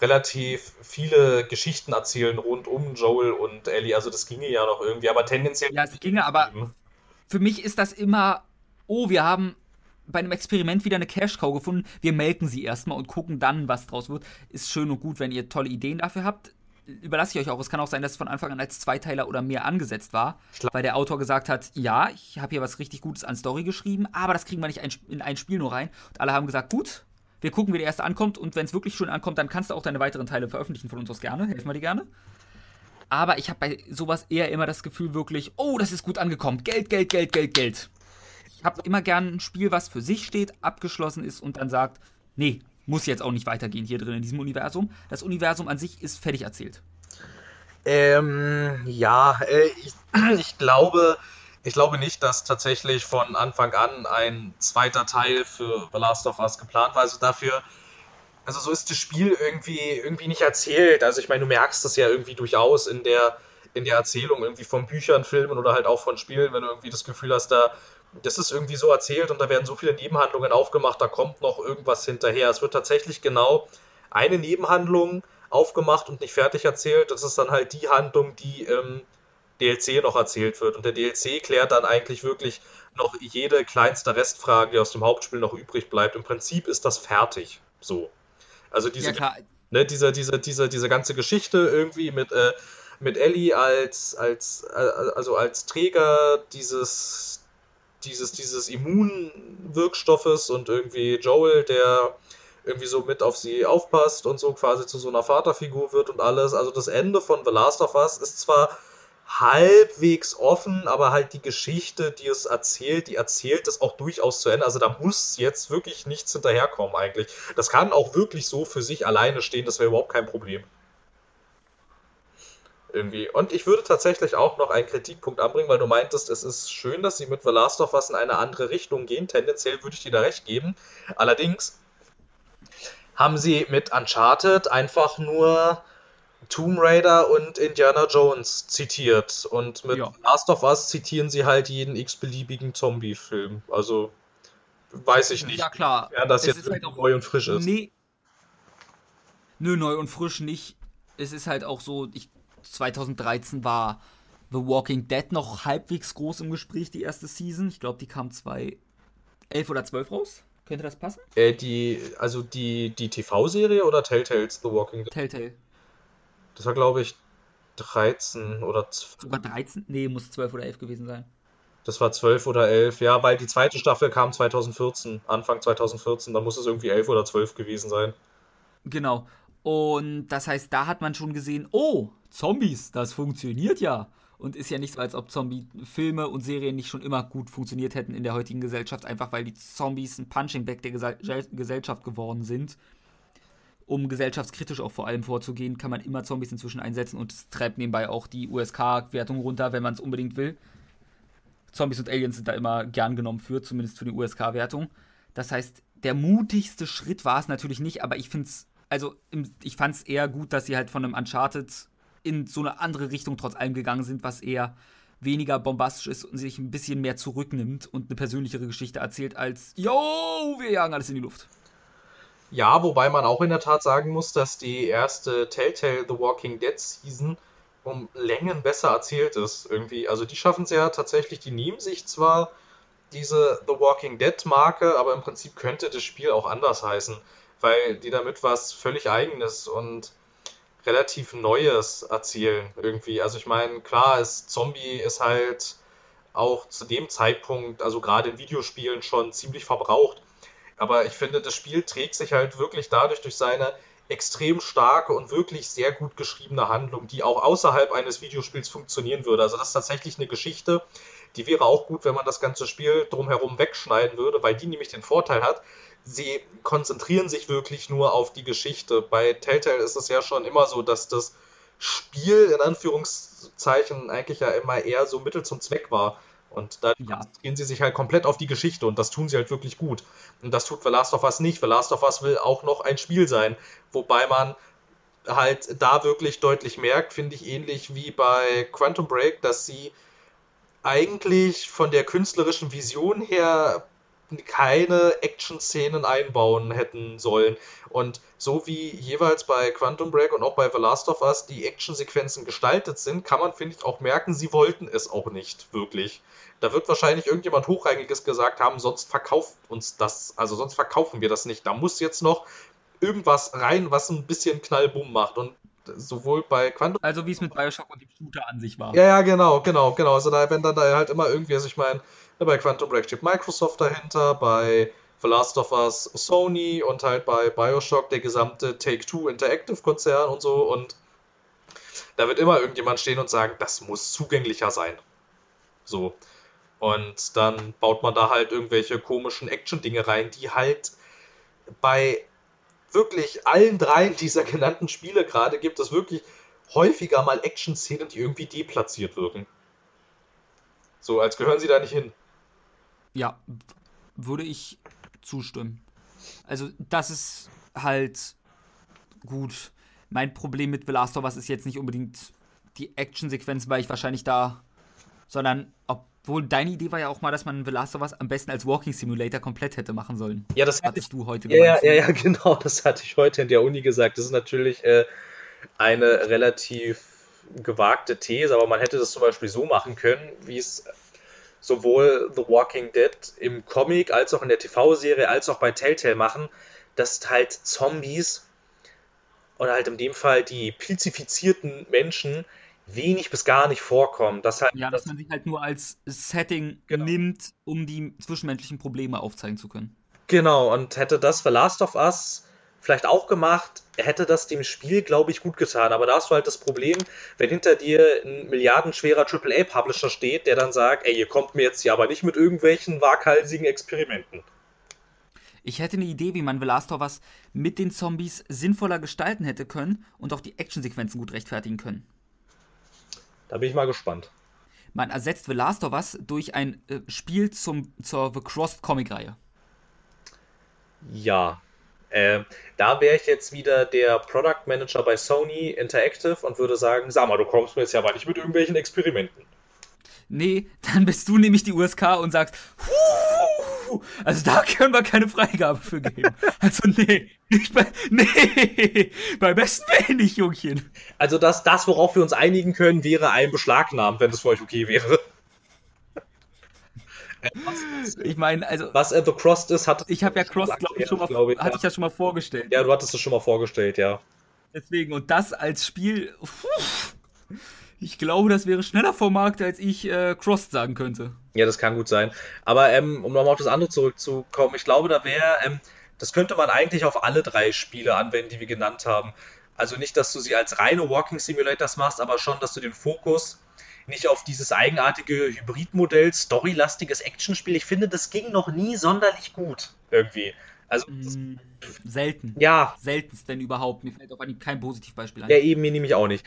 relativ viele Geschichten erzählen rund um Joel und Ellie. Also das ginge ja noch irgendwie, aber tendenziell. Ja, es ginge, aber für mich ist das immer, oh, wir haben bei einem Experiment wieder eine Cash-Cow gefunden. Wir melken sie erstmal und gucken dann, was draus wird. Ist schön und gut, wenn ihr tolle Ideen dafür habt. Überlasse ich euch auch. Es kann auch sein, dass es von Anfang an als Zweiteiler oder mehr angesetzt war, weil der Autor gesagt hat: Ja, ich habe hier was richtig Gutes an Story geschrieben, aber das kriegen wir nicht in ein Spiel nur rein. Und alle haben gesagt: Gut, wir gucken, wie der erste ankommt und wenn es wirklich schön ankommt, dann kannst du auch deine weiteren Teile veröffentlichen von uns aus gerne. Helfen wir dir gerne. Aber ich habe bei sowas eher immer das Gefühl wirklich, oh, das ist gut angekommen. Geld, Geld, Geld, Geld, Geld. Ich habe immer gern ein Spiel, was für sich steht, abgeschlossen ist und dann sagt, nee, muss jetzt auch nicht weitergehen hier drin in diesem Universum. Das Universum an sich ist fertig erzählt. Ähm, ja, äh, ich, ich glaube, ich glaube nicht, dass tatsächlich von Anfang an ein zweiter Teil für The Last of Us geplant war. Also dafür, also so ist das Spiel irgendwie, irgendwie nicht erzählt. Also ich meine, du merkst das ja irgendwie durchaus in der, in der Erzählung irgendwie von Büchern, Filmen oder halt auch von Spielen, wenn du irgendwie das Gefühl hast, da, das ist irgendwie so erzählt und da werden so viele Nebenhandlungen aufgemacht, da kommt noch irgendwas hinterher. Es wird tatsächlich genau eine Nebenhandlung aufgemacht und nicht fertig erzählt. Das ist dann halt die Handlung, die ähm, DLC noch erzählt wird. Und der DLC klärt dann eigentlich wirklich noch jede kleinste Restfrage, die aus dem Hauptspiel noch übrig bleibt. Im Prinzip ist das fertig. So. Also diese, ja, ne, diese, diese, diese, diese ganze Geschichte irgendwie mit, äh, mit Ellie als, als, äh, also als Träger dieses, dieses, dieses Immunwirkstoffes und irgendwie Joel, der irgendwie so mit auf sie aufpasst und so quasi zu so einer Vaterfigur wird und alles. Also das Ende von The Last of Us ist zwar halbwegs offen, aber halt die Geschichte, die es erzählt, die erzählt es auch durchaus zu Ende. Also da muss jetzt wirklich nichts hinterherkommen eigentlich. Das kann auch wirklich so für sich alleine stehen, das wäre überhaupt kein Problem. Irgendwie. Und ich würde tatsächlich auch noch einen Kritikpunkt anbringen, weil du meintest, es ist schön, dass sie mit The Last of Us in eine andere Richtung gehen. Tendenziell würde ich dir da recht geben. Allerdings haben sie mit Uncharted einfach nur Tomb Raider und Indiana Jones zitiert. Und mit ja. Last of Us zitieren sie halt jeden x-beliebigen Zombie-Film. Also weiß ich nicht. Ja, klar. Ja, das es jetzt halt neu und frisch ist. Nee. Nö, neu und frisch nicht. Es ist halt auch so, ich, 2013 war The Walking Dead noch halbwegs groß im Gespräch, die erste Season. Ich glaube, die kam 2011 oder 12 raus. Könnte das passen? Äh, die, also die, die TV-Serie oder Telltales The Walking Dead? Telltale. Das war, glaube ich, 13 oder 12. Sogar 13? Nee, muss 12 oder 11 gewesen sein. Das war 12 oder 11, ja, weil die zweite Staffel kam 2014, Anfang 2014, da muss es irgendwie 11 oder 12 gewesen sein. Genau. Und das heißt, da hat man schon gesehen, oh, Zombies, das funktioniert ja. Und ist ja nicht so, als ob Zombie-Filme und Serien nicht schon immer gut funktioniert hätten in der heutigen Gesellschaft, einfach weil die Zombies ein Punching Bag der Gesellschaft geworden sind um gesellschaftskritisch auch vor allem vorzugehen, kann man immer Zombies inzwischen einsetzen und es treibt nebenbei auch die USK-Wertung runter, wenn man es unbedingt will. Zombies und Aliens sind da immer gern genommen für, zumindest für die USK-Wertung. Das heißt, der mutigste Schritt war es natürlich nicht, aber ich finde es, also ich fand es eher gut, dass sie halt von einem Uncharted in so eine andere Richtung trotz allem gegangen sind, was eher weniger bombastisch ist und sich ein bisschen mehr zurücknimmt und eine persönlichere Geschichte erzählt als, yo, wir jagen alles in die Luft. Ja, wobei man auch in der Tat sagen muss, dass die erste Telltale The Walking Dead Season um Längen besser erzählt ist irgendwie. Also die schaffen es ja tatsächlich, die nehmen sich zwar diese The Walking Dead Marke, aber im Prinzip könnte das Spiel auch anders heißen, weil die damit was völlig eigenes und relativ Neues erzählen irgendwie. Also ich meine, klar, ist Zombie ist halt auch zu dem Zeitpunkt, also gerade in Videospielen schon ziemlich verbraucht. Aber ich finde, das Spiel trägt sich halt wirklich dadurch durch seine extrem starke und wirklich sehr gut geschriebene Handlung, die auch außerhalb eines Videospiels funktionieren würde. Also das ist tatsächlich eine Geschichte, die wäre auch gut, wenn man das ganze Spiel drumherum wegschneiden würde, weil die nämlich den Vorteil hat, sie konzentrieren sich wirklich nur auf die Geschichte. Bei Telltale ist es ja schon immer so, dass das Spiel in Anführungszeichen eigentlich ja immer eher so Mittel zum Zweck war. Und da ja. gehen sie sich halt komplett auf die Geschichte und das tun sie halt wirklich gut. Und das tut The Last of Us nicht. The Last of Us will auch noch ein Spiel sein, wobei man halt da wirklich deutlich merkt, finde ich ähnlich wie bei Quantum Break, dass sie eigentlich von der künstlerischen Vision her keine Action-Szenen einbauen hätten sollen. Und so wie jeweils bei Quantum Break und auch bei The Last of Us die Action-Sequenzen gestaltet sind, kann man, finde ich, auch merken, sie wollten es auch nicht wirklich. Da wird wahrscheinlich irgendjemand Hochrangiges gesagt haben, sonst verkauft uns das, also sonst verkaufen wir das nicht. Da muss jetzt noch irgendwas rein, was ein bisschen Knallbumm macht. Und sowohl bei Quantum. Also wie es mit Bioshock und dem Shooter an sich war. Ja, ja, genau, genau, genau. Also da, wenn dann da halt immer irgendwie, also ich meine, bei Quantum Break steht Microsoft dahinter, bei The Last of Us Sony und halt bei Bioshock der gesamte Take-Two Interactive Konzern und so und da wird immer irgendjemand stehen und sagen, das muss zugänglicher sein. So. Und dann baut man da halt irgendwelche komischen Action-Dinge rein, die halt bei wirklich allen dreien dieser genannten Spiele gerade gibt es wirklich häufiger mal Action-Szenen, die irgendwie deplatziert wirken. So, als gehören sie da nicht hin. Ja, würde ich zustimmen. Also, das ist halt gut. Mein Problem mit The Last of Us ist jetzt nicht unbedingt die Action-Sequenz, weil ich wahrscheinlich da, sondern obwohl deine Idee war ja auch mal, dass man The Last of Us am besten als Walking Simulator komplett hätte machen sollen. Ja, das hattest du heute ja, ja, ja, genau, das hatte ich heute in der Uni gesagt. Das ist natürlich äh, eine relativ gewagte These, aber man hätte das zum Beispiel so machen können, wie es sowohl The Walking Dead im Comic als auch in der TV-Serie als auch bei Telltale machen, dass halt Zombies oder halt in dem Fall die pilzifizierten Menschen wenig bis gar nicht vorkommen. Dass halt, ja, dass man sich halt nur als Setting genau. nimmt, um die zwischenmenschlichen Probleme aufzeigen zu können. Genau, und hätte das für Last of Us vielleicht auch gemacht, hätte das dem Spiel, glaube ich, gut getan. Aber da hast du halt das Problem, wenn hinter dir ein milliardenschwerer AAA-Publisher steht, der dann sagt, ey, ihr kommt mir jetzt hier aber nicht mit irgendwelchen waghalsigen Experimenten. Ich hätte eine Idee, wie man The Last of Us mit den Zombies sinnvoller gestalten hätte können und auch die Actionsequenzen gut rechtfertigen können. Da bin ich mal gespannt. Man ersetzt The Last of Us durch ein äh, Spiel zum, zur The Crossed Comic-Reihe. Ja, äh, da wäre ich jetzt wieder der Product Manager bei Sony Interactive und würde sagen, sag mal, du kommst mir jetzt ja aber nicht mit irgendwelchen Experimenten. Nee, dann bist du nämlich die USK und sagst, Huhu! also da können wir keine Freigabe für geben. Also nee, nicht bei, nee, beim besten Willen nicht, Jungchen. Also das, das, worauf wir uns einigen können, wäre ein Beschlagnahmt, wenn das für euch okay wäre. Was, ich meine, also. Was äh, The Crossed ist, hat. Ich habe ja Crossed, glaube ich, schon mal, glaub ich, hatte ja. ich ja schon mal vorgestellt. Ja, du hattest es schon mal vorgestellt, ja. Deswegen, und das als Spiel. ich glaube, das wäre schneller vom Markt, als ich äh, Crossed sagen könnte. Ja, das kann gut sein. Aber ähm, um nochmal auf das andere zurückzukommen, ich glaube, da wäre. Ähm, das könnte man eigentlich auf alle drei Spiele anwenden, die wir genannt haben. Also nicht, dass du sie als reine Walking Simulators machst, aber schon, dass du den Fokus nicht auf dieses eigenartige Hybridmodell, storylastiges Actionspiel. Ich finde, das ging noch nie sonderlich gut irgendwie. Also mm, selten. Ja. Seltenst denn überhaupt. Mir fällt auf Anhieb kein Positivbeispiel ein. Ja, eben, mir nehme ich auch nicht.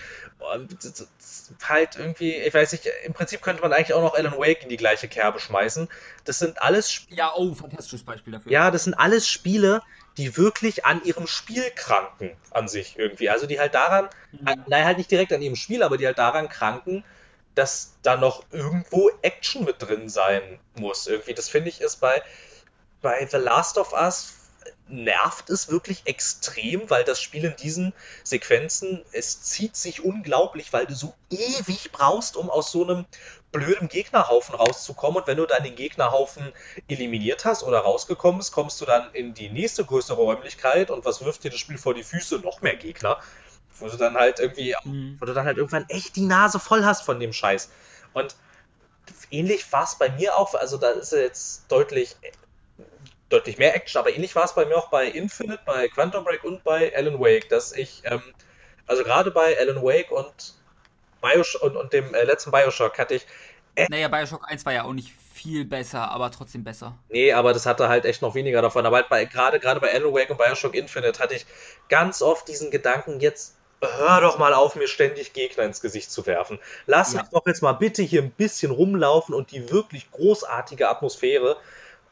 Halt irgendwie, ich weiß nicht, im Prinzip könnte man eigentlich auch noch Alan Wake in die gleiche Kerbe schmeißen. Das sind alles Spiele. Ja, oh, fantastisches Beispiel dafür. Ja, das sind alles Spiele, die wirklich an ihrem Spiel kranken, an sich irgendwie. Also die halt daran, mhm. nein, halt nicht direkt an ihrem Spiel, aber die halt daran kranken, dass da noch irgendwo Action mit drin sein muss. Irgendwie, das finde ich ist bei, bei The Last of Us nervt es wirklich extrem, weil das Spiel in diesen Sequenzen, es zieht sich unglaublich, weil du so ewig brauchst, um aus so einem blöden Gegnerhaufen rauszukommen. Und wenn du dann den Gegnerhaufen eliminiert hast oder rausgekommen bist, kommst du dann in die nächste größere Räumlichkeit und was wirft dir das Spiel vor die Füße? Noch mehr Gegner wo du dann halt irgendwie, mhm. wo du dann halt irgendwann echt die Nase voll hast von dem Scheiß. Und ähnlich war es bei mir auch, also da ist jetzt deutlich, deutlich mehr Action, aber ähnlich war es bei mir auch bei Infinite, bei Quantum Break und bei Alan Wake, dass ich, ähm, also gerade bei Alan Wake und Bioshock und, und dem äh, letzten Bioshock hatte ich. Äh, naja, Bioshock 1 war ja auch nicht viel besser, aber trotzdem besser. Nee, aber das hatte halt echt noch weniger davon. Aber halt bei, gerade, gerade bei Alan Wake und Bioshock Infinite hatte ich ganz oft diesen Gedanken, jetzt hör doch mal auf, mir ständig Gegner ins Gesicht zu werfen. Lass ja. mich doch jetzt mal bitte hier ein bisschen rumlaufen und die wirklich großartige Atmosphäre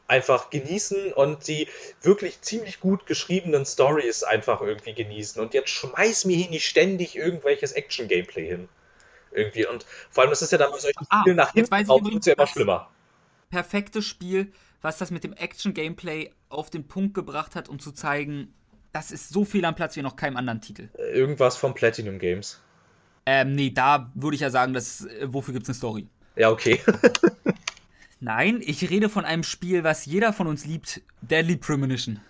einfach genießen und die wirklich ziemlich gut geschriebenen Stories einfach irgendwie genießen. Und jetzt schmeiß mir hier nicht ständig irgendwelches Action-Gameplay hin. Irgendwie. Und vor allem, das ist ja dann bei solchen ah, Spielen nach hinten raus, wird ja immer schlimmer. Perfektes Spiel, was das mit dem Action-Gameplay auf den Punkt gebracht hat, um zu zeigen, das ist so viel am Platz wie noch keinem anderen Titel. Irgendwas von Platinum Games. Ähm, nee, da würde ich ja sagen, dass, äh, wofür gibt es eine Story? Ja, okay. Nein, ich rede von einem Spiel, was jeder von uns liebt, Deadly Premonition.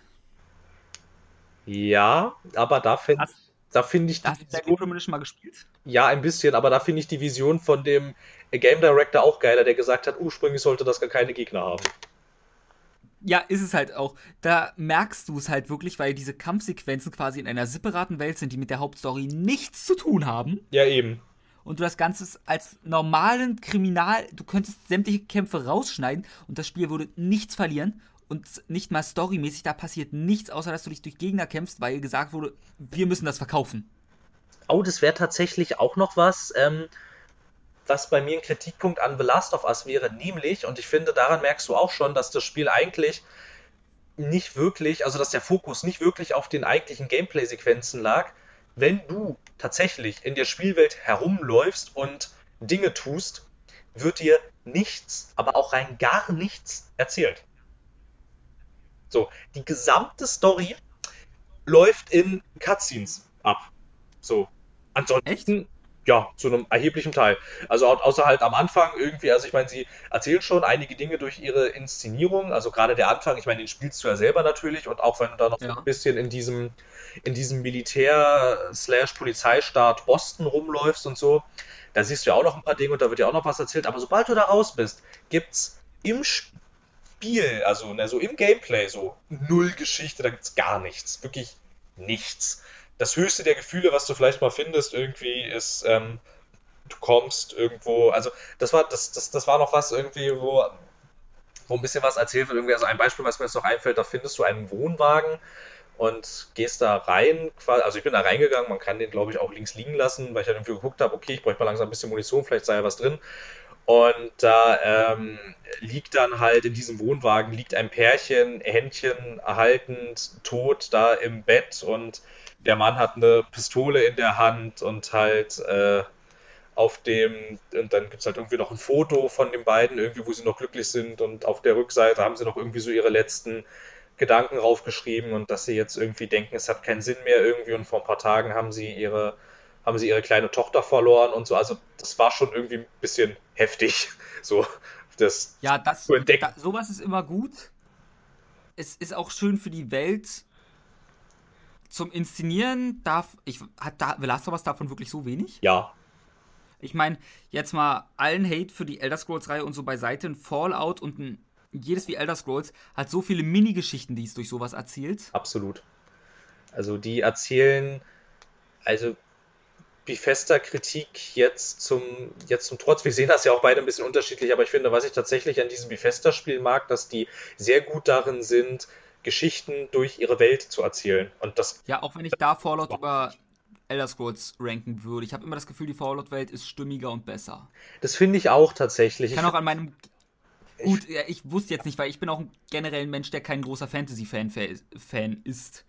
Ja, aber da finde da find ich Hast du Deadly Premonition mal gespielt? Ja, ein bisschen, aber da finde ich die Vision von dem Game Director auch geiler, der gesagt hat, ursprünglich sollte das gar keine Gegner haben. Ja, ist es halt auch. Da merkst du es halt wirklich, weil diese Kampfsequenzen quasi in einer separaten Welt sind, die mit der Hauptstory nichts zu tun haben. Ja, eben. Und du das Ganze als normalen Kriminal, du könntest sämtliche Kämpfe rausschneiden und das Spiel würde nichts verlieren. Und nicht mal storymäßig, da passiert nichts, außer dass du dich durch Gegner kämpfst, weil gesagt wurde, wir müssen das verkaufen. Oh, das wäre tatsächlich auch noch was. Ähm, was bei mir ein Kritikpunkt an The Last of Us wäre, nämlich, und ich finde, daran merkst du auch schon, dass das Spiel eigentlich nicht wirklich, also dass der Fokus nicht wirklich auf den eigentlichen Gameplay-Sequenzen lag. Wenn du tatsächlich in der Spielwelt herumläufst und Dinge tust, wird dir nichts, aber auch rein gar nichts erzählt. So, die gesamte Story läuft in Cutscenes ab. So. Ansonsten Echt? Ja, zu einem erheblichen Teil. Also außer halt am Anfang irgendwie, also ich meine, sie erzählen schon einige Dinge durch ihre Inszenierung, also gerade der Anfang, ich meine, den spielst du ja selber natürlich und auch wenn du da noch ja. ein bisschen in diesem, in diesem Militär-Polizeistaat Boston rumläufst und so, da siehst du ja auch noch ein paar Dinge und da wird ja auch noch was erzählt, aber sobald du da raus bist, gibt's im Spiel, also ne, so im Gameplay so null Geschichte, da gibt's gar nichts, wirklich nichts das höchste der Gefühle, was du vielleicht mal findest, irgendwie ist, ähm, du kommst irgendwo, also das war, das, das, das war noch was irgendwie, wo, wo ein bisschen was erzählt wird. Irgendwie, also ein Beispiel, was mir jetzt noch einfällt, da findest du einen Wohnwagen und gehst da rein, also ich bin da reingegangen, man kann den glaube ich auch links liegen lassen, weil ich dann irgendwie geguckt habe, okay, ich bräuchte mal langsam ein bisschen Munition, vielleicht sei ja was drin. Und da ähm, liegt dann halt in diesem Wohnwagen liegt ein Pärchen, Händchen erhaltend, tot da im Bett und der Mann hat eine Pistole in der Hand und halt äh, auf dem, und dann gibt es halt irgendwie noch ein Foto von den beiden, irgendwie, wo sie noch glücklich sind und auf der Rückseite haben sie noch irgendwie so ihre letzten Gedanken raufgeschrieben und dass sie jetzt irgendwie denken, es hat keinen Sinn mehr irgendwie und vor ein paar Tagen haben sie ihre, haben sie ihre kleine Tochter verloren und so. Also das war schon irgendwie ein bisschen heftig, so das ja, das, zu entdecken. Da, sowas ist immer gut. Es ist auch schön für die Welt, zum Inszenieren darf. Ich, hat da, The Last of Us davon wirklich so wenig? Ja. Ich meine, jetzt mal allen Hate für die Elder Scrolls-Reihe und so beiseite. Ein Fallout und ein, jedes wie Elder Scrolls hat so viele Mini-Geschichten, die es durch sowas erzählt. Absolut. Also die erzählen, also wie fester Kritik jetzt zum, jetzt zum Trotz. Wir sehen das ja auch beide ein bisschen unterschiedlich, aber ich finde, was ich tatsächlich an diesem Bethesda-Spiel mag, dass die sehr gut darin sind, Geschichten durch ihre Welt zu erzählen. Und das. Ja, auch wenn ich da Fallout wow. über Elder Scrolls ranken würde. Ich habe immer das Gefühl, die Fallout-Welt ist stimmiger und besser. Das finde ich auch tatsächlich. Ich kann auch an meinem. Gut, ich, ich wusste jetzt nicht, weil ich bin auch ein generell ein Mensch, der kein großer Fantasy-Fan Fan ist.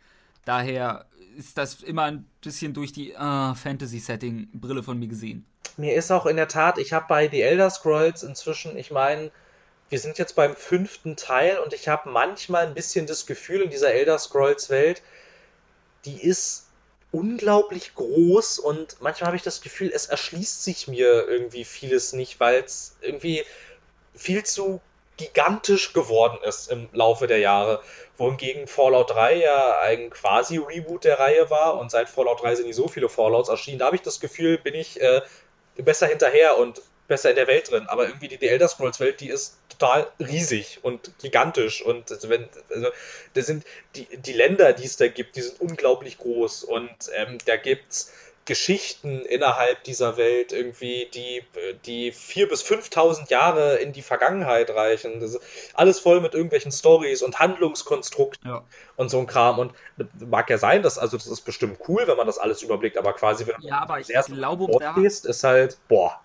Daher ist das immer ein bisschen durch die uh, Fantasy-Setting-Brille von mir gesehen. Mir ist auch in der Tat, ich habe bei The Elder Scrolls inzwischen, ich meine, wir sind jetzt beim fünften Teil und ich habe manchmal ein bisschen das Gefühl in dieser Elder Scrolls Welt, die ist unglaublich groß und manchmal habe ich das Gefühl, es erschließt sich mir irgendwie vieles nicht, weil es irgendwie viel zu gigantisch geworden ist im Laufe der Jahre. Wohingegen Fallout 3 ja ein quasi Reboot der Reihe war und seit Fallout 3 sind nicht so viele Fallouts erschienen. Da habe ich das Gefühl, bin ich äh, besser hinterher und besser in der Welt drin. Aber irgendwie die, die Elder Scrolls Welt, die ist total riesig und gigantisch und wenn also das sind die, die Länder, die es da gibt, die sind unglaublich groß und ähm, da gibt's Geschichten innerhalb dieser Welt irgendwie, die, die vier bis 5.000 Jahre in die Vergangenheit reichen. Das ist alles voll mit irgendwelchen Stories und Handlungskonstrukten ja. und so ein Kram. Und mag ja sein, dass, also das ist bestimmt cool, wenn man das alles überblickt, aber quasi, wenn ja, aber ich glaube, da, gehst, ist halt, boah,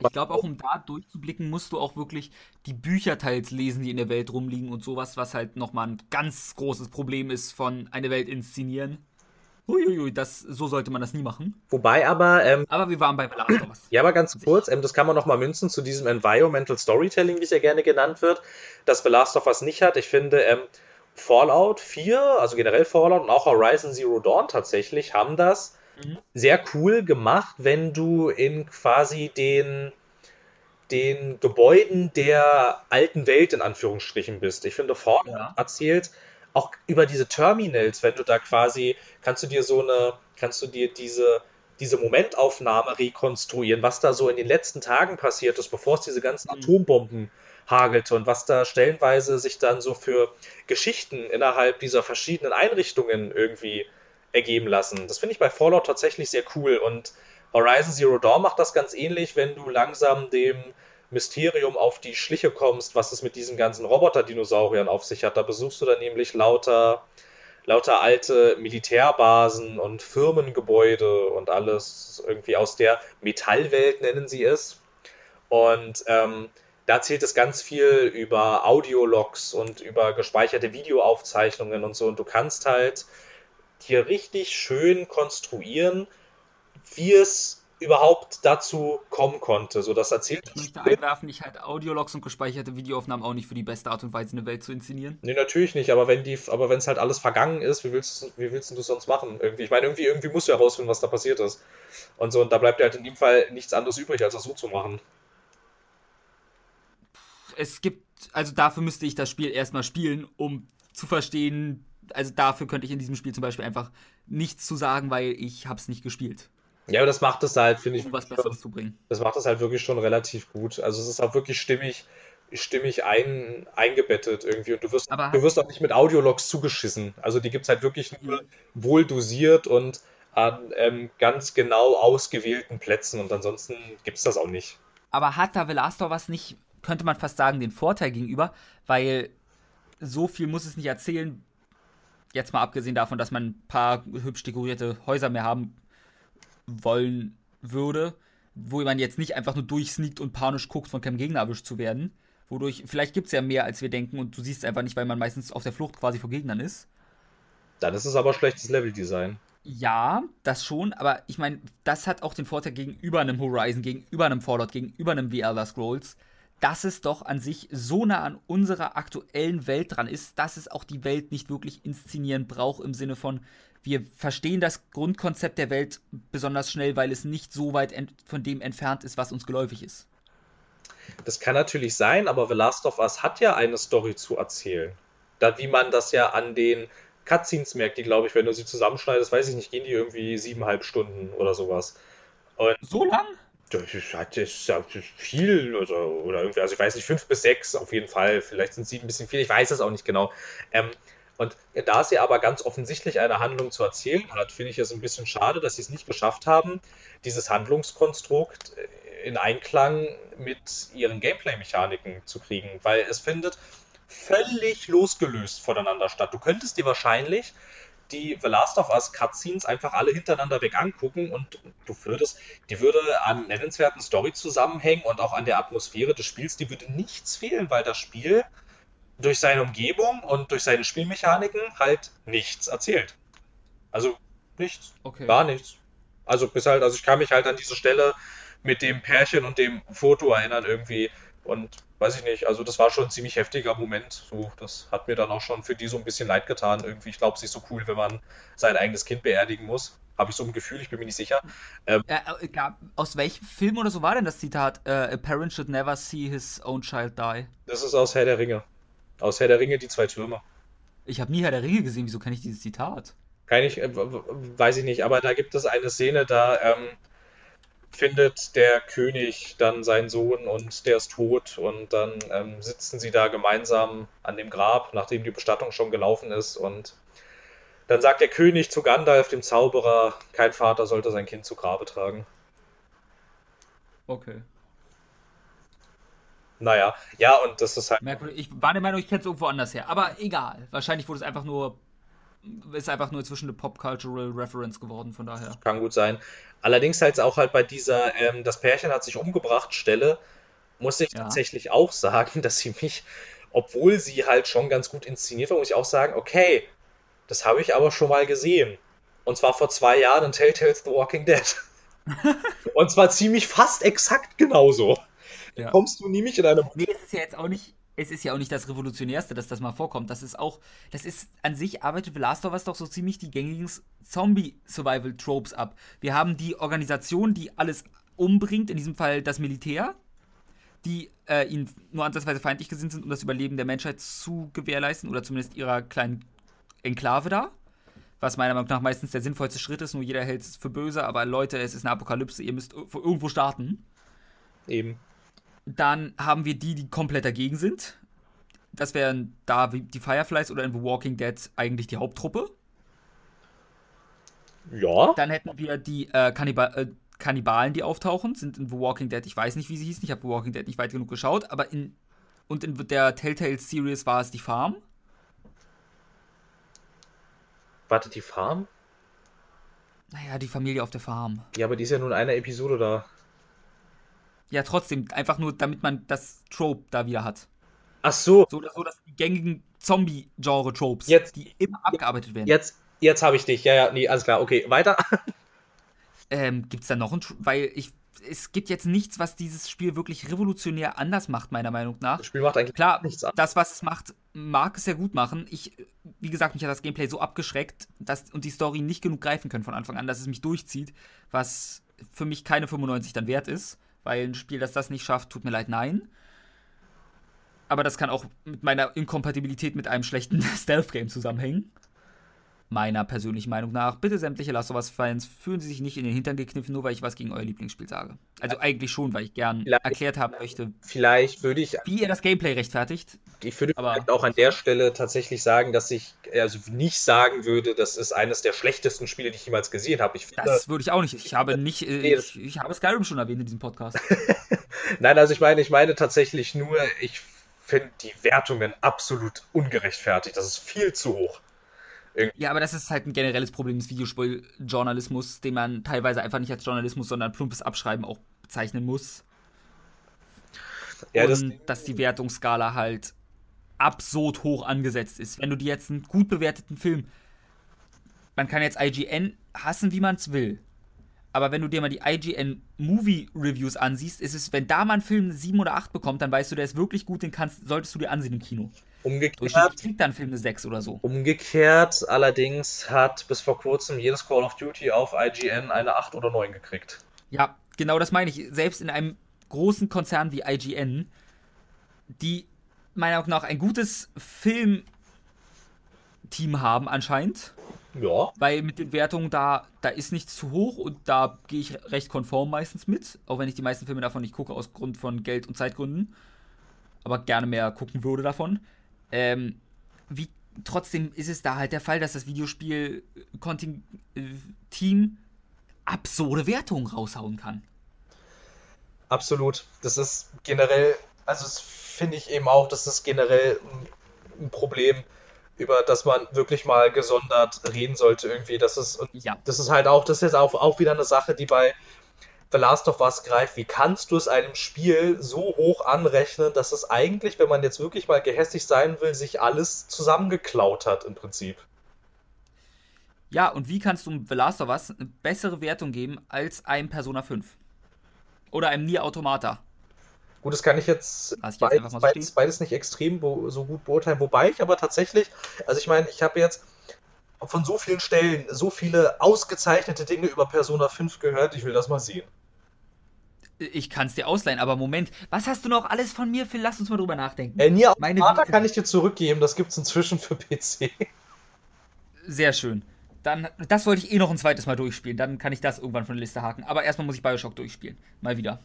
ich glaube, auch um da durchzublicken, musst du auch wirklich die Bücher teils lesen, die in der Welt rumliegen und sowas, was halt nochmal ein ganz großes Problem ist von eine Welt inszenieren. Huiuiui, das, so sollte man das nie machen. Wobei aber. Ähm, aber wir waren bei The Last of Us. Ja, aber ganz kurz, ähm, das kann man nochmal münzen zu diesem Environmental Storytelling, wie es ja gerne genannt wird, das The Last of Us nicht hat. Ich finde, ähm, Fallout 4, also generell Fallout und auch Horizon Zero Dawn tatsächlich, haben das. Sehr cool gemacht, wenn du in quasi den den Gebäuden der alten Welt in Anführungsstrichen bist. Ich finde, Fallout ja. erzählt auch über diese Terminals, wenn du da quasi, kannst du dir so eine, kannst du dir diese, diese Momentaufnahme rekonstruieren, was da so in den letzten Tagen passiert ist, bevor es diese ganzen mhm. Atombomben hagelte und was da stellenweise sich dann so für Geschichten innerhalb dieser verschiedenen Einrichtungen irgendwie ergeben lassen. Das finde ich bei Fallout tatsächlich sehr cool und Horizon Zero Dawn macht das ganz ähnlich, wenn du langsam dem Mysterium auf die Schliche kommst, was es mit diesen ganzen Roboter-Dinosauriern auf sich hat. Da besuchst du dann nämlich lauter, lauter alte Militärbasen und Firmengebäude und alles irgendwie aus der Metallwelt nennen sie es. Und ähm, da erzählt es ganz viel über Audiologs und über gespeicherte Videoaufzeichnungen und so. Und du kannst halt hier richtig schön konstruieren, wie es überhaupt dazu kommen konnte. So, das erzählt. Ich möchte einwerfen, ich halte Audiologs und gespeicherte Videoaufnahmen auch nicht für die beste Art und Weise, eine Welt zu inszenieren. Nee, natürlich nicht, aber wenn die, aber wenn es halt alles vergangen ist, wie willst, wie willst du das sonst machen? Irgendwie, ich meine, irgendwie, irgendwie musst du herausfinden, was da passiert ist. Und so, und da bleibt dir halt in dem Fall nichts anderes übrig, als das so zu machen. Es gibt, also dafür müsste ich das Spiel erstmal spielen, um zu verstehen, also dafür könnte ich in diesem Spiel zum Beispiel einfach nichts zu sagen, weil ich es nicht gespielt. Ja, aber das macht es halt, finde ich. Um was Besseres zu bringen. Das macht es halt wirklich schon relativ gut. Also es ist auch wirklich stimmig, stimmig ein, eingebettet irgendwie. Und du wirst, aber du wirst auch nicht mit Audiologs zugeschissen. Also die gibt es halt wirklich nur wohl dosiert und an ähm, ganz genau ausgewählten Plätzen. Und ansonsten gibt es das auch nicht. Aber hat da Velastor was nicht, könnte man fast sagen, den Vorteil gegenüber, weil so viel muss es nicht erzählen. Jetzt mal abgesehen davon, dass man ein paar hübsch dekorierte Häuser mehr haben wollen würde, wo man jetzt nicht einfach nur durchsneakt und panisch guckt, von keinem Gegner erwischt zu werden. Wodurch, vielleicht gibt es ja mehr, als wir denken und du siehst es einfach nicht, weil man meistens auf der Flucht quasi vor Gegnern ist. Dann ist es aber schlechtes Leveldesign. Ja, das schon, aber ich meine, das hat auch den Vorteil gegenüber einem Horizon, gegenüber einem Fallout, gegenüber einem The Elder Scrolls, dass es doch an sich so nah an unserer aktuellen Welt dran ist, dass es auch die Welt nicht wirklich inszenieren braucht im Sinne von, wir verstehen das Grundkonzept der Welt besonders schnell, weil es nicht so weit von dem entfernt ist, was uns geläufig ist. Das kann natürlich sein, aber The Last of Us hat ja eine Story zu erzählen. Da, wie man das ja an den Cutscenes merkt, die, glaube ich, wenn du sie zusammenschneidest, weiß ich nicht, gehen die irgendwie siebeneinhalb Stunden oder sowas. Und so lang? Das ist, viel oder, oder irgendwie, also ich weiß nicht, fünf bis sechs auf jeden Fall. Vielleicht sind sieben ein bisschen viel, ich weiß es auch nicht genau. Ähm, und da sie aber ganz offensichtlich eine Handlung zu erzählen hat, finde ich es ein bisschen schade, dass sie es nicht geschafft haben, dieses Handlungskonstrukt äh, in Einklang mit ihren Gameplay-Mechaniken zu kriegen, weil es findet völlig losgelöst voneinander statt. Du könntest dir wahrscheinlich die The Last of Us Cutscenes einfach alle hintereinander weg angucken und du würdest, die würde an nennenswerten Story-Zusammenhängen und auch an der Atmosphäre des Spiels, die würde nichts fehlen, weil das Spiel durch seine Umgebung und durch seine Spielmechaniken halt nichts erzählt. Also nichts. Okay. Gar nichts. Also bis halt, also ich kann mich halt an diese Stelle mit dem Pärchen und dem Foto erinnern irgendwie. Und weiß ich nicht, also das war schon ein ziemlich heftiger Moment. So, das hat mir dann auch schon für die so ein bisschen leid getan. Irgendwie, ich glaube, es ist so cool, wenn man sein eigenes Kind beerdigen muss. Habe ich so ein Gefühl, ich bin mir nicht sicher. Ähm, äh, äh, aus welchem Film oder so war denn das Zitat? Uh, a parent should never see his own child die. Das ist aus Herr der Ringe. Aus Herr der Ringe, die zwei Türme. Ich habe nie Herr der Ringe gesehen, wieso kenne ich dieses Zitat? Kann ich, äh, weiß ich nicht, aber da gibt es eine Szene, da ähm, findet der König dann seinen Sohn und der ist tot und dann ähm, sitzen sie da gemeinsam an dem Grab, nachdem die Bestattung schon gelaufen ist und dann sagt der König zu Gandalf, dem Zauberer, kein Vater sollte sein Kind zu Grabe tragen. Okay. Naja, ja, und das ist halt. Merkwürdig. Ich war der Meinung, ich kenne es irgendwo anders her. Aber egal. Wahrscheinlich wurde es einfach nur. Ist einfach nur zwischen eine Pop-Cultural Reference geworden, von daher. Kann gut sein. Allerdings halt auch halt bei dieser, ähm, das Pärchen hat sich umgebracht, Stelle, muss ich ja. tatsächlich auch sagen, dass sie mich, obwohl sie halt schon ganz gut inszeniert war, muss ich auch sagen, okay, das habe ich aber schon mal gesehen. Und zwar vor zwei Jahren in Telltales The Walking Dead. und zwar ziemlich fast exakt genauso. Ja. Kommst du nämlich in einem. Nee, es ist ja jetzt auch nicht. Es ist ja auch nicht das Revolutionärste, dass das mal vorkommt. Das ist auch, das ist an sich arbeitet The Last of Us doch so ziemlich die gängigen Zombie-Survival-Tropes ab. Wir haben die Organisation, die alles umbringt, in diesem Fall das Militär, die äh, ihnen nur ansatzweise feindlich gesinnt sind, um das Überleben der Menschheit zu gewährleisten oder zumindest ihrer kleinen Enklave da. Was meiner Meinung nach meistens der sinnvollste Schritt ist, nur jeder hält es für böse, aber Leute, es ist eine Apokalypse, ihr müsst irgendwo starten. Eben. Dann haben wir die, die komplett dagegen sind. Das wären da die Fireflies oder in The Walking Dead eigentlich die Haupttruppe. Ja. Dann hätten wir die äh, Kannibal äh, Kannibalen, die auftauchen, sind in The Walking Dead. Ich weiß nicht, wie sie hießen. Ich habe The Walking Dead nicht weit genug geschaut. Aber in. Und in der Telltale Series war es die Farm. Warte, die Farm? Naja, die Familie auf der Farm. Ja, aber die ist ja nur in einer Episode da. Ja, trotzdem, einfach nur, damit man das Trope da wieder hat. Ach so. So, so dass die gängigen Zombie-Genre-Tropes, die immer abgearbeitet werden. Jetzt, jetzt habe ich dich. Ja, ja, nee, alles klar. Okay, weiter. Ähm, gibt es da noch ein, weil ich, es gibt jetzt nichts, was dieses Spiel wirklich revolutionär anders macht, meiner Meinung nach. Das Spiel macht eigentlich Klar, nichts an. das, was es macht, mag es ja gut machen. Ich, wie gesagt, mich hat das Gameplay so abgeschreckt dass, und die Story nicht genug greifen können von Anfang an, dass es mich durchzieht, was für mich keine 95 dann wert ist, weil ein Spiel, das das nicht schafft, tut mir leid, nein. Aber das kann auch mit meiner Inkompatibilität mit einem schlechten Stealth-Game zusammenhängen meiner persönlichen Meinung nach. Bitte sämtliche Last of Us-Fans, fühlen Sie sich nicht in den Hintern gekniffen, nur weil ich was gegen euer Lieblingsspiel sage. Also eigentlich schon, weil ich gern vielleicht, erklärt haben möchte. Vielleicht würde ich. Wie ihr das Gameplay rechtfertigt. Ich würde aber auch an der Stelle tatsächlich sagen, dass ich also nicht sagen würde, das ist eines der schlechtesten Spiele, die ich jemals gesehen habe. Ich finde, das würde ich auch nicht. Ich habe nicht. Äh, ich, ich habe Skyrim schon erwähnt in diesem Podcast. Nein, also ich meine, ich meine tatsächlich nur, ich finde die Wertungen absolut ungerechtfertigt. Das ist viel zu hoch. Ja, aber das ist halt ein generelles Problem des Videospieljournalismus, den man teilweise einfach nicht als Journalismus, sondern plumpes Abschreiben auch bezeichnen muss. Ja, Und das dass die Wertungsskala halt absurd hoch angesetzt ist. Wenn du dir jetzt einen gut bewerteten Film, man kann jetzt IGN hassen, wie man es will. Aber wenn du dir mal die IGN Movie Reviews ansiehst, ist es, wenn da mal ein Film 7 oder 8 bekommt, dann weißt du, der ist wirklich gut, den kannst, solltest du dir ansehen im Kino. Umgekehrt. kriegt dann Film eine 6 oder so. Umgekehrt allerdings hat bis vor kurzem jedes Call of Duty auf IGN eine 8 oder 9 gekriegt. Ja, genau das meine ich. Selbst in einem großen Konzern wie IGN, die meiner Meinung nach ein gutes Filmteam haben anscheinend. Ja. Weil mit den Wertungen da, da ist nichts zu hoch und da gehe ich recht konform meistens mit, auch wenn ich die meisten Filme davon nicht gucke aus Grund von Geld- und Zeitgründen. Aber gerne mehr gucken würde davon. Ähm, wie trotzdem ist es da halt der Fall, dass das Videospiel-Team äh, absurde Wertungen raushauen kann. Absolut. Das ist generell, also das finde ich eben auch, das ist generell ein Problem, über das man wirklich mal gesondert reden sollte irgendwie. Das ist, und ja. das ist halt auch, das ist jetzt auch, auch wieder eine Sache, die bei The Last of Us greift, wie kannst du es einem Spiel so hoch anrechnen, dass es eigentlich, wenn man jetzt wirklich mal gehässig sein will, sich alles zusammengeklaut hat im Prinzip? Ja, und wie kannst du The Last of Us eine bessere Wertung geben als einem Persona 5? Oder einem Nier Automata? Gut, das kann ich jetzt, ich jetzt beides, so beides, beides, nicht extrem so gut beurteilen, wobei ich aber tatsächlich, also ich meine, ich habe jetzt von so vielen Stellen so viele ausgezeichnete Dinge über Persona 5 gehört, ich will das mal sehen. Ich kann es dir ausleihen, aber Moment, was hast du noch alles von mir, Phil? Lass uns mal drüber nachdenken. Äh, Nier Automata kann ich dir zurückgeben, das gibt es inzwischen für PC. Sehr schön. Dann, das wollte ich eh noch ein zweites Mal durchspielen. Dann kann ich das irgendwann von der Liste haken. Aber erstmal muss ich Bioshock durchspielen. Mal wieder.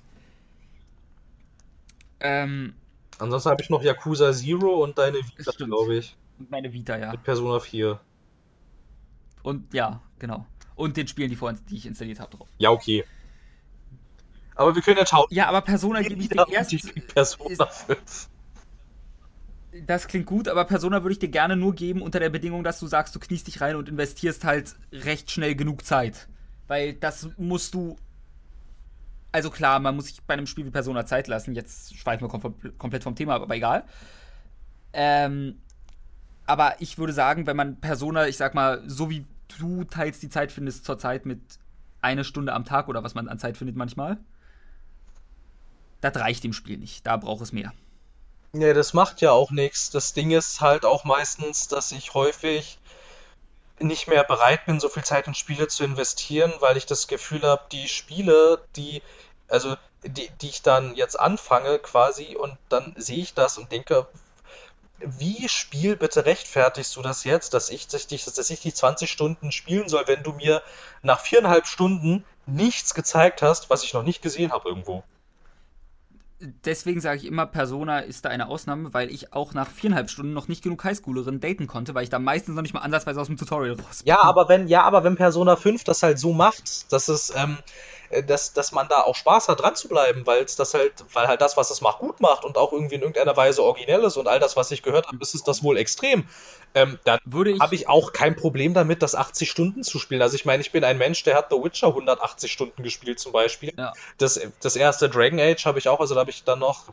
Ähm, Ansonsten habe ich noch Yakuza Zero und deine Vita, glaube ich. Und meine Vita, ja. Mit Persona 4. Und ja, genau. Und den Spielen, die, vorhin, die ich installiert habe, drauf. Ja, okay. Aber wir können ja schauen. Ja, aber Persona gebe ich dir erst. Persona 5. Das klingt gut, aber Persona würde ich dir gerne nur geben unter der Bedingung, dass du sagst, du kniest dich rein und investierst halt recht schnell genug Zeit. Weil das musst du. Also klar, man muss sich bei einem Spiel wie Persona Zeit lassen. Jetzt schweifen wir kom komplett vom Thema, aber egal. Ähm, aber ich würde sagen, wenn man Persona, ich sag mal, so wie du teils die Zeit findest zurzeit mit einer Stunde am Tag oder was man an Zeit findet manchmal, das reicht dem Spiel nicht. Da braucht es mehr. Ja, das macht ja auch nichts. Das Ding ist halt auch meistens, dass ich häufig nicht mehr bereit bin, so viel Zeit in Spiele zu investieren, weil ich das Gefühl habe, die Spiele, die, also die, die ich dann jetzt anfange quasi und dann sehe ich das und denke, wie Spiel bitte rechtfertigst du das jetzt, dass ich, dass ich die 20 Stunden spielen soll, wenn du mir nach viereinhalb Stunden nichts gezeigt hast, was ich noch nicht gesehen habe irgendwo? Deswegen sage ich immer, Persona ist da eine Ausnahme, weil ich auch nach viereinhalb Stunden noch nicht genug Highschoolerinnen daten konnte, weil ich da meistens noch nicht mal ansatzweise aus dem Tutorial raus bin. Ja, aber wenn, ja, aber wenn Persona 5 das halt so macht, dass es, ähm, äh, dass, dass man da auch Spaß hat, dran zu bleiben, weil das halt, weil halt das, was es macht, gut macht und auch irgendwie in irgendeiner Weise originell ist und all das, was ich gehört habe, ist es das wohl extrem. Ähm, dann habe ich auch kein Problem damit, das 80 Stunden zu spielen. Also ich meine, ich bin ein Mensch, der hat The Witcher 180 Stunden gespielt zum Beispiel. Ja. Das, das erste Dragon Age habe ich auch, also da habe ich dann noch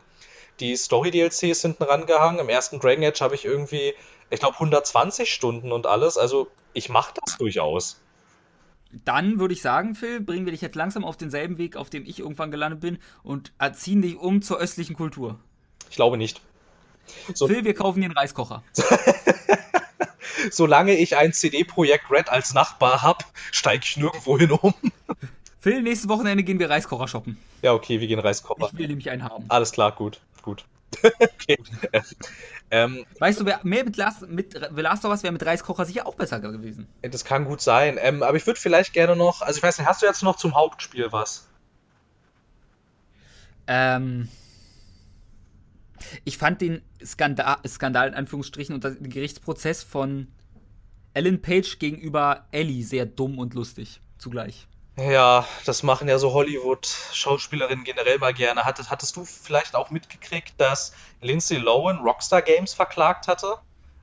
die Story-DLCs hinten rangehangen. Im ersten Dragon Age habe ich irgendwie, ich glaube, 120 Stunden und alles. Also ich mache das durchaus. Dann würde ich sagen, Phil, bringen wir dich jetzt langsam auf denselben Weg, auf dem ich irgendwann gelandet bin und erziehen dich um zur östlichen Kultur. Ich glaube nicht. So. Phil, wir kaufen dir einen Reiskocher. Solange ich ein CD-Projekt Red als Nachbar habe, steige ich nirgendwo hin um. Phil, nächstes Wochenende gehen wir Reiskocher shoppen. Ja, okay, wir gehen Reiskocher. Ich will nämlich einen haben. Alles klar, gut, gut. okay. Ähm, weißt du, wer mehr mit, Last, mit Last of Us wäre mit Reiskocher sicher auch besser gewesen. Das kann gut sein. Ähm, aber ich würde vielleicht gerne noch, also ich weiß nicht, hast du jetzt noch zum Hauptspiel was? Ähm, ich fand den Skandal, Skandal in Anführungsstrichen und den Gerichtsprozess von Ellen Page gegenüber Ellie sehr dumm und lustig zugleich. Ja, das machen ja so Hollywood-Schauspielerinnen generell mal gerne. Hattest, hattest du vielleicht auch mitgekriegt, dass Lindsay Lohan Rockstar Games verklagt hatte?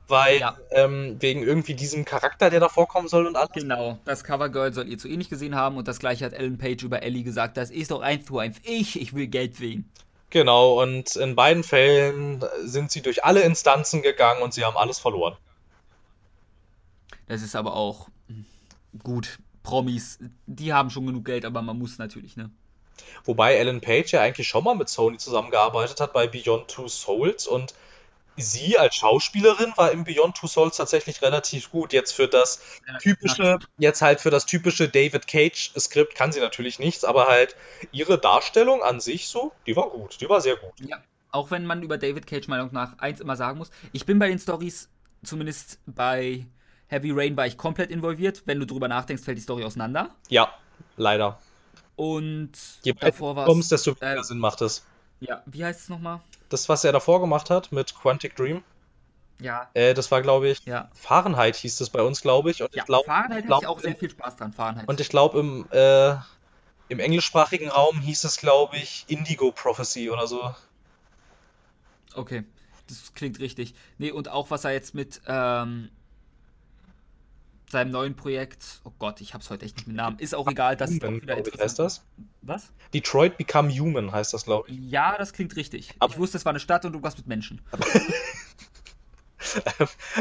Weil ja. ähm, wegen irgendwie diesem Charakter, der da vorkommen soll und alles. Genau, das Covergirl soll ihr zu ähnlich gesehen haben und das gleiche hat Ellen Page über Ellie gesagt, das ist doch eins zu eins ich, ich will Geld sehen. Genau, und in beiden Fällen sind sie durch alle Instanzen gegangen und sie haben alles verloren. Das ist aber auch gut. Promis, die haben schon genug Geld, aber man muss natürlich, ne? Wobei Alan Page ja eigentlich schon mal mit Sony zusammengearbeitet hat bei Beyond Two Souls und sie als Schauspielerin war im Beyond Two Souls tatsächlich relativ gut. Jetzt für das typische, jetzt halt für das typische David Cage Skript kann sie natürlich nichts, aber halt ihre Darstellung an sich so, die war gut, die war sehr gut. Ja, auch wenn man über David Cage Meinung nach eins immer sagen muss, ich bin bei den Stories zumindest bei Heavy Rain war ich komplett involviert. Wenn du drüber nachdenkst, fällt die Story auseinander. Ja, leider. Und Je davor war kommst, desto weniger äh, Sinn macht es. Ja, wie heißt es nochmal? Das, was er davor gemacht hat mit Quantic Dream. Ja. Äh, das war, glaube ich, ja. Fahrenheit hieß es bei uns, glaube ich. Und ja, ich glaub, Fahrenheit glaub, hatte ich auch sehr viel Spaß dran, Fahrenheit. Und ich glaube, im, äh, im englischsprachigen Raum hieß es, glaube ich, Indigo Prophecy oder so. Okay, das klingt richtig. Nee, und auch was er jetzt mit ähm, seinem neuen Projekt, oh Gott, ich hab's heute echt nicht mit Namen, ist auch egal, das ist wieder interessant. heißt das? Was? Detroit Become Human heißt das, glaube ich. Ja, das klingt richtig. Aber ich wusste, es war eine Stadt und du warst mit Menschen.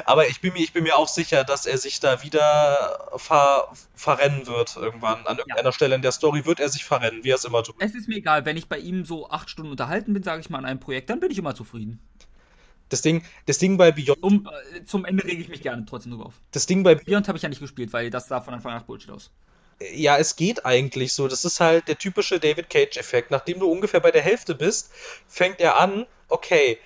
Aber ich bin, mir, ich bin mir auch sicher, dass er sich da wieder ver, verrennen wird irgendwann. An irgendeiner ja. Stelle in der Story wird er sich verrennen, wie er es immer tut. Es ist mir egal, wenn ich bei ihm so acht Stunden unterhalten bin, sage ich mal, an einem Projekt, dann bin ich immer zufrieden. Das Ding, das Ding bei Beyond. Um, äh, zum Ende rege ich mich gerne trotzdem drüber auf. Das Ding bei Beyond habe ich ja nicht gespielt, weil das sah von Anfang an nach Bullshit aus. Ja, es geht eigentlich so. Das ist halt der typische David Cage-Effekt. Nachdem du ungefähr bei der Hälfte bist, fängt er an, okay,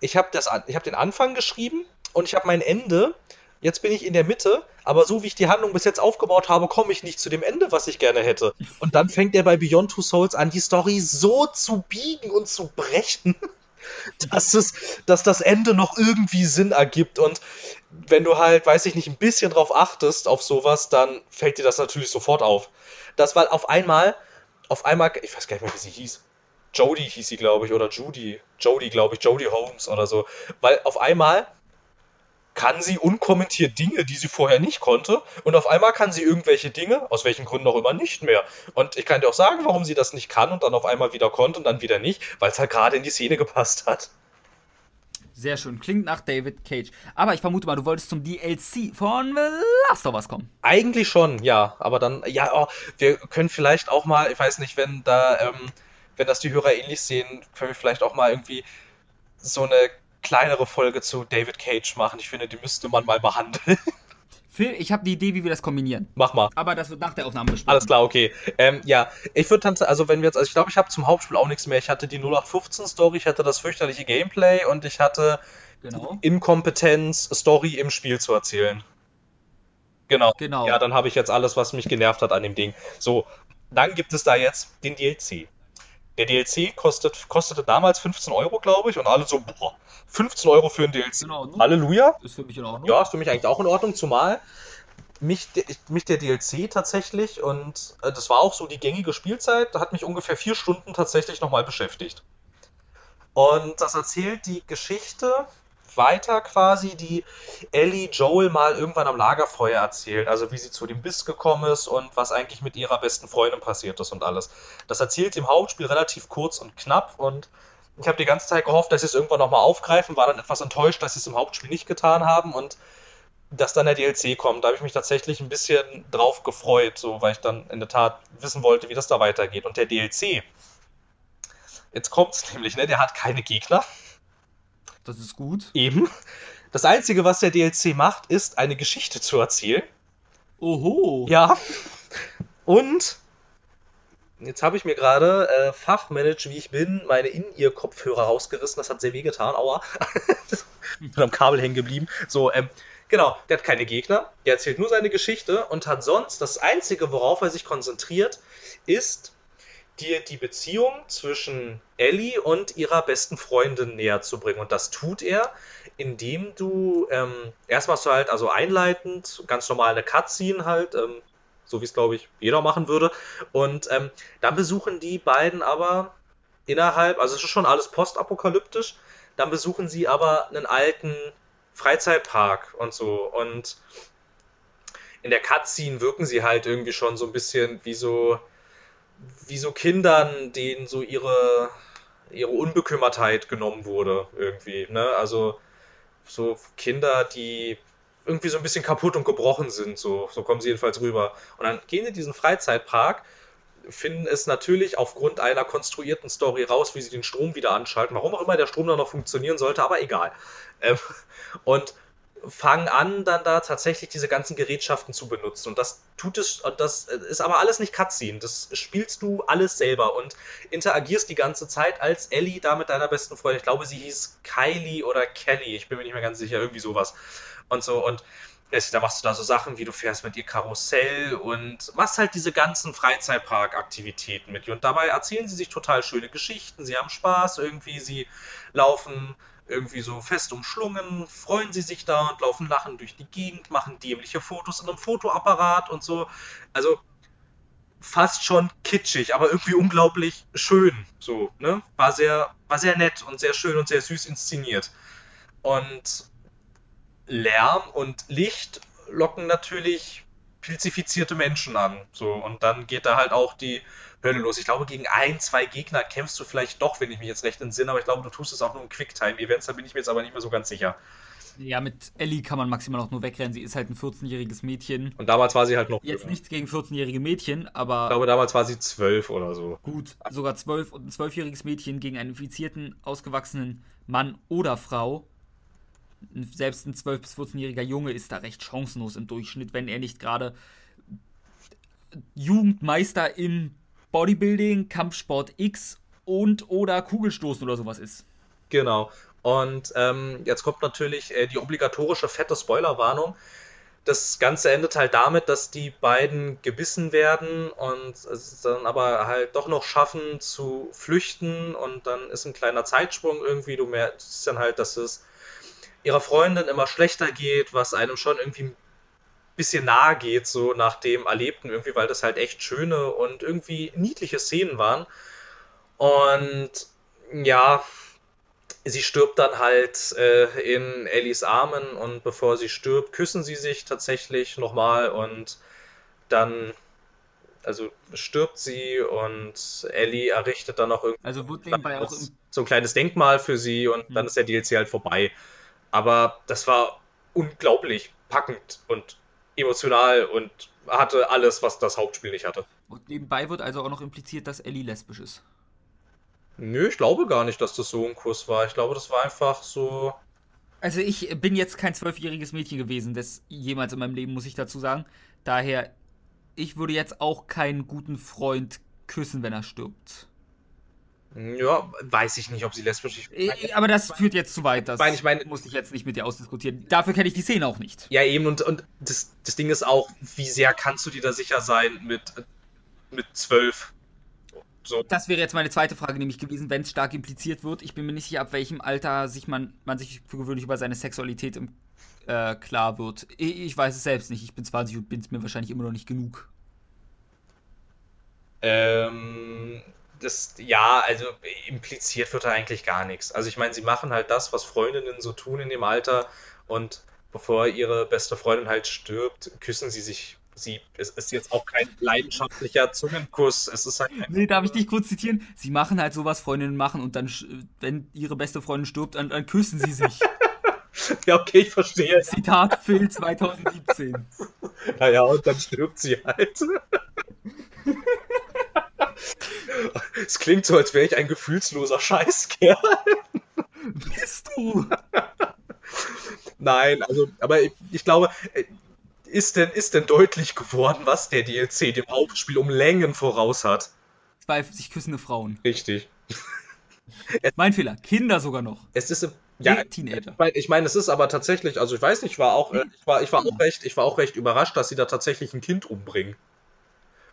ich habe hab den Anfang geschrieben und ich habe mein Ende. Jetzt bin ich in der Mitte, aber so wie ich die Handlung bis jetzt aufgebaut habe, komme ich nicht zu dem Ende, was ich gerne hätte. Und dann fängt er bei Beyond Two Souls an, die Story so zu biegen und zu brechen, dass, es, dass das Ende noch irgendwie Sinn ergibt. Und wenn du halt, weiß ich nicht, ein bisschen drauf achtest, auf sowas, dann fällt dir das natürlich sofort auf. Das war auf einmal, auf einmal, ich weiß gar nicht mehr, wie sie hieß. Jodie hieß sie, glaube ich, oder Judy. Jodie, glaube ich, Jodie Holmes oder so. Weil auf einmal kann sie unkommentiert Dinge, die sie vorher nicht konnte. Und auf einmal kann sie irgendwelche Dinge, aus welchen Gründen auch immer, nicht mehr. Und ich kann dir auch sagen, warum sie das nicht kann und dann auf einmal wieder konnte und dann wieder nicht, weil es halt gerade in die Szene gepasst hat. Sehr schön. Klingt nach David Cage. Aber ich vermute mal, du wolltest zum DLC von Last of Us kommen. Eigentlich schon, ja. Aber dann, ja, oh, wir können vielleicht auch mal, ich weiß nicht, wenn da, ähm, wenn das die Hörer ähnlich sehen, können wir vielleicht auch mal irgendwie so eine kleinere Folge zu David Cage machen. Ich finde, die müsste man mal behandeln. Phil, ich habe die Idee, wie wir das kombinieren. Mach mal. Aber das wird nach der Aufnahme besprochen. Alles klar, okay. Ähm, ja, ich würde dann, also wenn wir jetzt, also ich glaube, ich habe zum Hauptspiel auch nichts mehr. Ich hatte die 0815-Story, ich hatte das fürchterliche Gameplay und ich hatte genau. Inkompetenz, Story im Spiel zu erzählen. Genau. genau. Ja, dann habe ich jetzt alles, was mich genervt hat an dem Ding. So, dann gibt es da jetzt den DLC. Der DLC kostet, kostete damals 15 Euro, glaube ich, und alle so, boah, 15 Euro für ein DLC. Halleluja. Ist für mich in Ordnung. Ja, ist für mich eigentlich auch in Ordnung, zumal mich, mich der DLC tatsächlich, und äh, das war auch so die gängige Spielzeit, hat mich ungefähr vier Stunden tatsächlich nochmal beschäftigt. Und das erzählt die Geschichte weiter quasi, die Ellie Joel mal irgendwann am Lagerfeuer erzählt. Also wie sie zu dem Biss gekommen ist und was eigentlich mit ihrer besten Freundin passiert ist und alles. Das erzählt im Hauptspiel relativ kurz und knapp und ich habe die ganze Zeit gehofft, dass sie es irgendwann nochmal aufgreifen, war dann etwas enttäuscht, dass sie es im Hauptspiel nicht getan haben und dass dann der DLC kommt. Da habe ich mich tatsächlich ein bisschen drauf gefreut, so weil ich dann in der Tat wissen wollte, wie das da weitergeht. Und der DLC, jetzt kommt es nämlich, ne, der hat keine Gegner. Das ist gut. Eben. Das Einzige, was der DLC macht, ist, eine Geschichte zu erzählen. Oho. Ja. Und jetzt habe ich mir gerade äh, fachmännisch, wie ich bin, meine In-Ear-Kopfhörer rausgerissen. Das hat sehr weh getan. Aua. bin am Kabel hängen geblieben. So, ähm, genau, der hat keine Gegner. Der erzählt nur seine Geschichte und hat sonst das Einzige, worauf er sich konzentriert, ist dir die Beziehung zwischen Ellie und ihrer besten Freundin näher zu bringen. Und das tut er, indem du ähm, erstmal so halt, also einleitend, ganz normal eine Cutscene halt, ähm, so wie es glaube ich jeder machen würde. Und ähm, dann besuchen die beiden aber innerhalb, also es ist schon alles postapokalyptisch, dann besuchen sie aber einen alten Freizeitpark und so. Und in der Cutscene wirken sie halt irgendwie schon so ein bisschen wie so wie so Kindern, denen so ihre, ihre Unbekümmertheit genommen wurde, irgendwie. Ne? Also so Kinder, die irgendwie so ein bisschen kaputt und gebrochen sind, so, so kommen sie jedenfalls rüber. Und dann gehen sie in diesen Freizeitpark, finden es natürlich aufgrund einer konstruierten Story raus, wie sie den Strom wieder anschalten. Warum auch immer der Strom dann noch funktionieren sollte, aber egal. Ähm, und fangen an, dann da tatsächlich diese ganzen Gerätschaften zu benutzen. Und das tut es, das ist aber alles nicht Cutscene. Das spielst du alles selber und interagierst die ganze Zeit als Ellie da mit deiner besten Freundin. Ich glaube, sie hieß Kylie oder Kelly. Ich bin mir nicht mehr ganz sicher, irgendwie sowas. Und so, und da machst du da so Sachen, wie du fährst mit ihr Karussell und machst halt diese ganzen Freizeitparkaktivitäten mit ihr. Und dabei erzählen sie sich total schöne Geschichten. Sie haben Spaß irgendwie, sie laufen irgendwie so fest umschlungen, freuen sie sich da und laufen lachend durch die Gegend, machen dämliche Fotos in einem Fotoapparat und so. Also fast schon kitschig, aber irgendwie unglaublich schön. So, ne? War sehr, war sehr nett und sehr schön und sehr süß inszeniert. Und Lärm und Licht locken natürlich pilzifizierte Menschen an. So, und dann geht da halt auch die Hölle los. Ich glaube, gegen ein, zwei Gegner kämpfst du vielleicht doch, wenn ich mich jetzt recht entsinne, aber ich glaube, du tust es auch nur im Quicktime-Events, da bin ich mir jetzt aber nicht mehr so ganz sicher. Ja, mit Ellie kann man maximal auch nur wegrennen. Sie ist halt ein 14-jähriges Mädchen. Und damals war sie halt noch. Jetzt nichts gegen 14-jährige Mädchen, aber. Ich glaube, damals war sie 12 oder so. Gut, sogar 12 und ein 12-jähriges Mädchen gegen einen infizierten, ausgewachsenen Mann oder Frau. Selbst ein 12- bis 14-jähriger Junge ist da recht chancenlos im Durchschnitt, wenn er nicht gerade Jugendmeister im Bodybuilding, Kampfsport X und oder Kugelstoßen oder sowas ist. Genau. Und ähm, jetzt kommt natürlich äh, die obligatorische fette Spoilerwarnung. Das Ganze endet halt damit, dass die beiden gebissen werden und es dann aber halt doch noch schaffen zu flüchten und dann ist ein kleiner Zeitsprung irgendwie. Du merkst dann halt, dass es ihrer Freundin immer schlechter geht, was einem schon irgendwie bisschen nahe geht, so nach dem Erlebten irgendwie, weil das halt echt schöne und irgendwie niedliche Szenen waren. Und ja, sie stirbt dann halt äh, in Ellies Armen und bevor sie stirbt, küssen sie sich tatsächlich nochmal und dann, also stirbt sie und Ellie errichtet dann noch irgendwie also auch so ein kleines Denkmal für sie und mhm. dann ist der DLC halt vorbei. Aber das war unglaublich packend und emotional und hatte alles, was das Hauptspiel nicht hatte. Und nebenbei wird also auch noch impliziert, dass Ellie lesbisch ist. Nö, ich glaube gar nicht, dass das so ein Kuss war. Ich glaube, das war einfach so. Also ich bin jetzt kein zwölfjähriges Mädchen gewesen, das jemals in meinem Leben, muss ich dazu sagen. Daher, ich würde jetzt auch keinen guten Freund küssen, wenn er stirbt. Ja, weiß ich nicht, ob sie lesbisch ist. Äh, aber das führt jetzt zu weit. Das Weil ich meine- muss ich jetzt nicht mit dir ausdiskutieren. Dafür kenne ich die Szene auch nicht. Ja, eben, und, und das, das Ding ist auch, wie sehr kannst du dir da sicher sein mit, mit zwölf? So. Das wäre jetzt meine zweite Frage nämlich gewesen, wenn es stark impliziert wird. Ich bin mir nicht sicher, ab welchem Alter sich man, man sich für gewöhnlich über seine Sexualität im, äh, klar wird. Ich, ich weiß es selbst nicht. Ich bin 20 und bin es mir wahrscheinlich immer noch nicht genug. Ähm, das, ja, also impliziert wird da eigentlich gar nichts. Also ich meine, sie machen halt das, was Freundinnen so tun in dem Alter und bevor ihre beste Freundin halt stirbt, küssen sie sich. Sie, es ist jetzt auch kein leidenschaftlicher Zungenkuss. Es ist halt Nee, darf ich dich kurz zitieren? Sie machen halt sowas, Freundinnen machen und dann, wenn ihre beste Freundin stirbt, dann, dann küssen sie sich. Ja, okay, ich verstehe. Zitat Phil 2017. Naja, und dann stirbt sie halt. Es klingt so, als wäre ich ein gefühlsloser Scheißkerl. Bist du? Nein, also, aber ich, ich glaube, ist denn, ist denn deutlich geworden, was der DLC dem Hauptspiel um Längen voraus hat? Zwei sich küssende Frauen. Richtig. Mein Fehler. Kinder sogar noch. Es ist im, ja, Nee, Teenager. Ich meine, ich meine, es ist aber tatsächlich, also ich weiß nicht, ich war auch, äh, ich war, ich war auch recht, ich war auch recht überrascht, dass sie da tatsächlich ein Kind umbringen.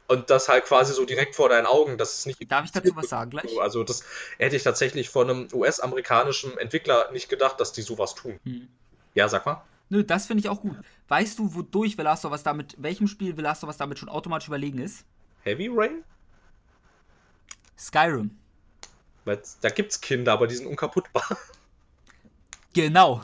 Und das halt quasi so direkt vor deinen Augen, das ist nicht. Darf ich dazu was sagen gleich? Also das hätte ich tatsächlich von einem US-amerikanischen Entwickler nicht gedacht, dass die sowas tun. Hm. Ja, sag mal. Nö, das finde ich auch gut. Weißt du, wodurch The Last of Us damit, welchem Spiel The Last of Us damit schon automatisch überlegen ist? Heavy Rain? Skyrim. Weil da gibt's Kinder, aber die sind unkaputtbar. Genau.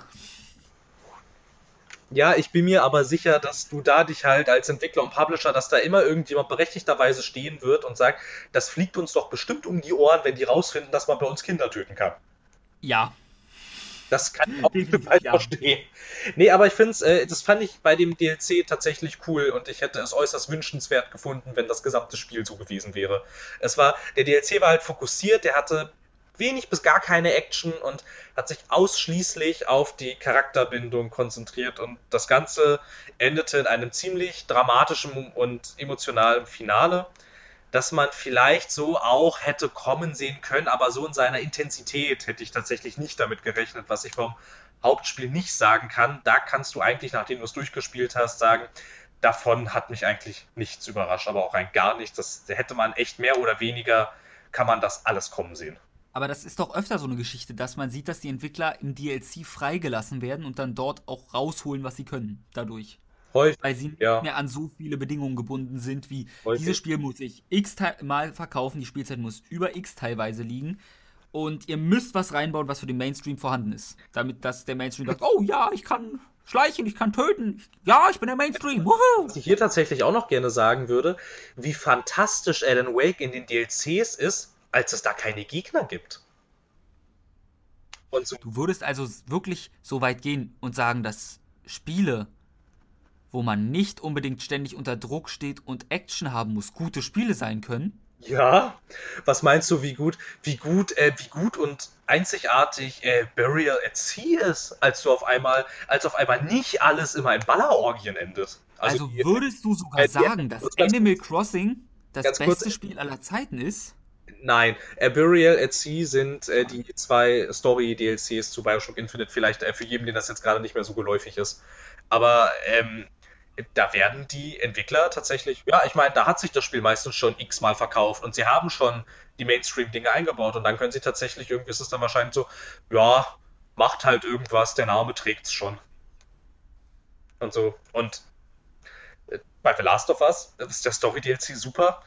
Ja, ich bin mir aber sicher, dass du da dich halt als Entwickler und Publisher, dass da immer irgendjemand berechtigterweise stehen wird und sagt, das fliegt uns doch bestimmt um die Ohren, wenn die rausfinden, dass man bei uns Kinder töten kann. Ja. Das kann ich auch weit ja. verstehen. Nee, aber ich finde es, äh, das fand ich bei dem DLC tatsächlich cool und ich hätte es äußerst wünschenswert gefunden, wenn das gesamte Spiel so gewesen wäre. Es war, der DLC war halt fokussiert, der hatte wenig bis gar keine Action und hat sich ausschließlich auf die Charakterbindung konzentriert und das Ganze endete in einem ziemlich dramatischen und emotionalen Finale, das man vielleicht so auch hätte kommen sehen können, aber so in seiner Intensität hätte ich tatsächlich nicht damit gerechnet, was ich vom Hauptspiel nicht sagen kann. Da kannst du eigentlich, nachdem du es durchgespielt hast, sagen, davon hat mich eigentlich nichts überrascht, aber auch rein gar nichts. Das hätte man echt mehr oder weniger, kann man das alles kommen sehen. Aber das ist doch öfter so eine Geschichte, dass man sieht, dass die Entwickler im DLC freigelassen werden und dann dort auch rausholen, was sie können dadurch. Häufig, Weil sie nicht Ja. mehr an so viele Bedingungen gebunden sind, wie Häufig. dieses Spiel muss ich x Mal verkaufen, die Spielzeit muss über x teilweise liegen. Und ihr müsst was reinbauen, was für den Mainstream vorhanden ist. Damit dass der Mainstream sagt, oh ja, ich kann schleichen, ich kann töten. Ja, ich bin der Mainstream. Woohoo! was ich hier tatsächlich auch noch gerne sagen würde, wie fantastisch Alan Wake in den DLCs ist, als es da keine Gegner gibt. So Du würdest also wirklich so weit gehen und sagen, dass Spiele, wo man nicht unbedingt ständig unter Druck steht und Action haben muss, gute Spiele sein können? Ja, was meinst du, wie gut, wie gut, äh, wie gut und einzigartig äh, Burial at Sea ist, als du auf einmal, als auf einmal nicht alles immer in Ballerorgien endet. Also, die- würdest du sogar äh, sagen, dass Animal Crossing das ganz kurz- beste Spiel aller Zeiten ist? Nein, äh, Burial at Sea sind äh, die zwei Story-DLCs zu Bioshock Infinite, vielleicht äh, für jeden, den das jetzt gerade nicht mehr so geläufig ist. Aber ähm, da werden die Entwickler tatsächlich, ja, ich meine, da hat sich das Spiel meistens schon x-mal verkauft und sie haben schon die Mainstream-Dinge eingebaut und dann können sie tatsächlich, irgendwie ist es dann wahrscheinlich so, ja, macht halt irgendwas, der Name trägt's schon. Und so. Und äh, bei The Last of Us ist der Story-DLC super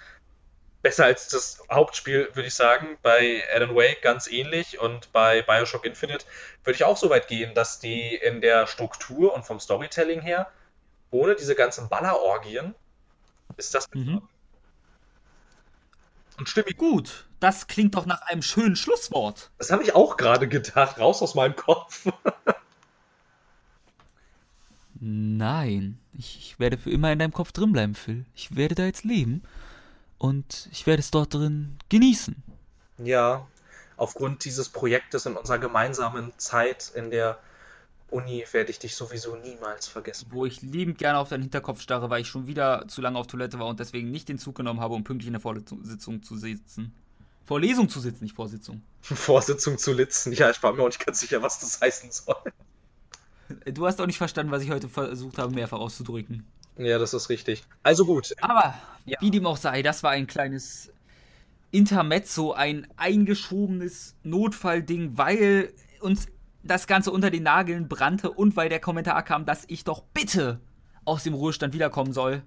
besser als das Hauptspiel, würde ich sagen. Bei Alan Wake ganz ähnlich und bei Bioshock Infinite würde ich auch so weit gehen, dass die in der Struktur und vom Storytelling her, ohne diese ganzen Ballerorgien, ist das Mhm. und stimmig. Gut, das klingt doch nach einem schönen Schlusswort. Das habe ich auch gerade gedacht, raus aus meinem Kopf. Nein, ich, ich werde für immer in deinem Kopf drin bleiben, Phil. Ich werde da jetzt leben und ich werde es dort drin genießen. Ja, aufgrund dieses Projektes in unserer gemeinsamen Zeit in der Uni werde ich dich sowieso niemals vergessen. Wo ich liebend gerne auf deinen Hinterkopf starre, weil ich schon wieder zu lange auf Toilette war und deswegen nicht den Zug genommen habe, um pünktlich in der Vorsitzung zu sitzen. Vorlesung zu sitzen, nicht Vorsitzung. Vorsitzung zu sitzen, ja, ich war mir auch nicht ganz sicher, was das heißen soll. Du hast auch nicht verstanden, was ich heute versucht habe, mehrfach auszudrücken. Ja, das ist richtig. Also gut. Aber, ja. wie dem auch sei, das war ein kleines Intermezzo, ein eingeschobenes Notfallding, weil uns das Ganze unter den Nageln brannte und weil der Kommentar kam, dass ich doch bitte aus dem Ruhestand wiederkommen soll.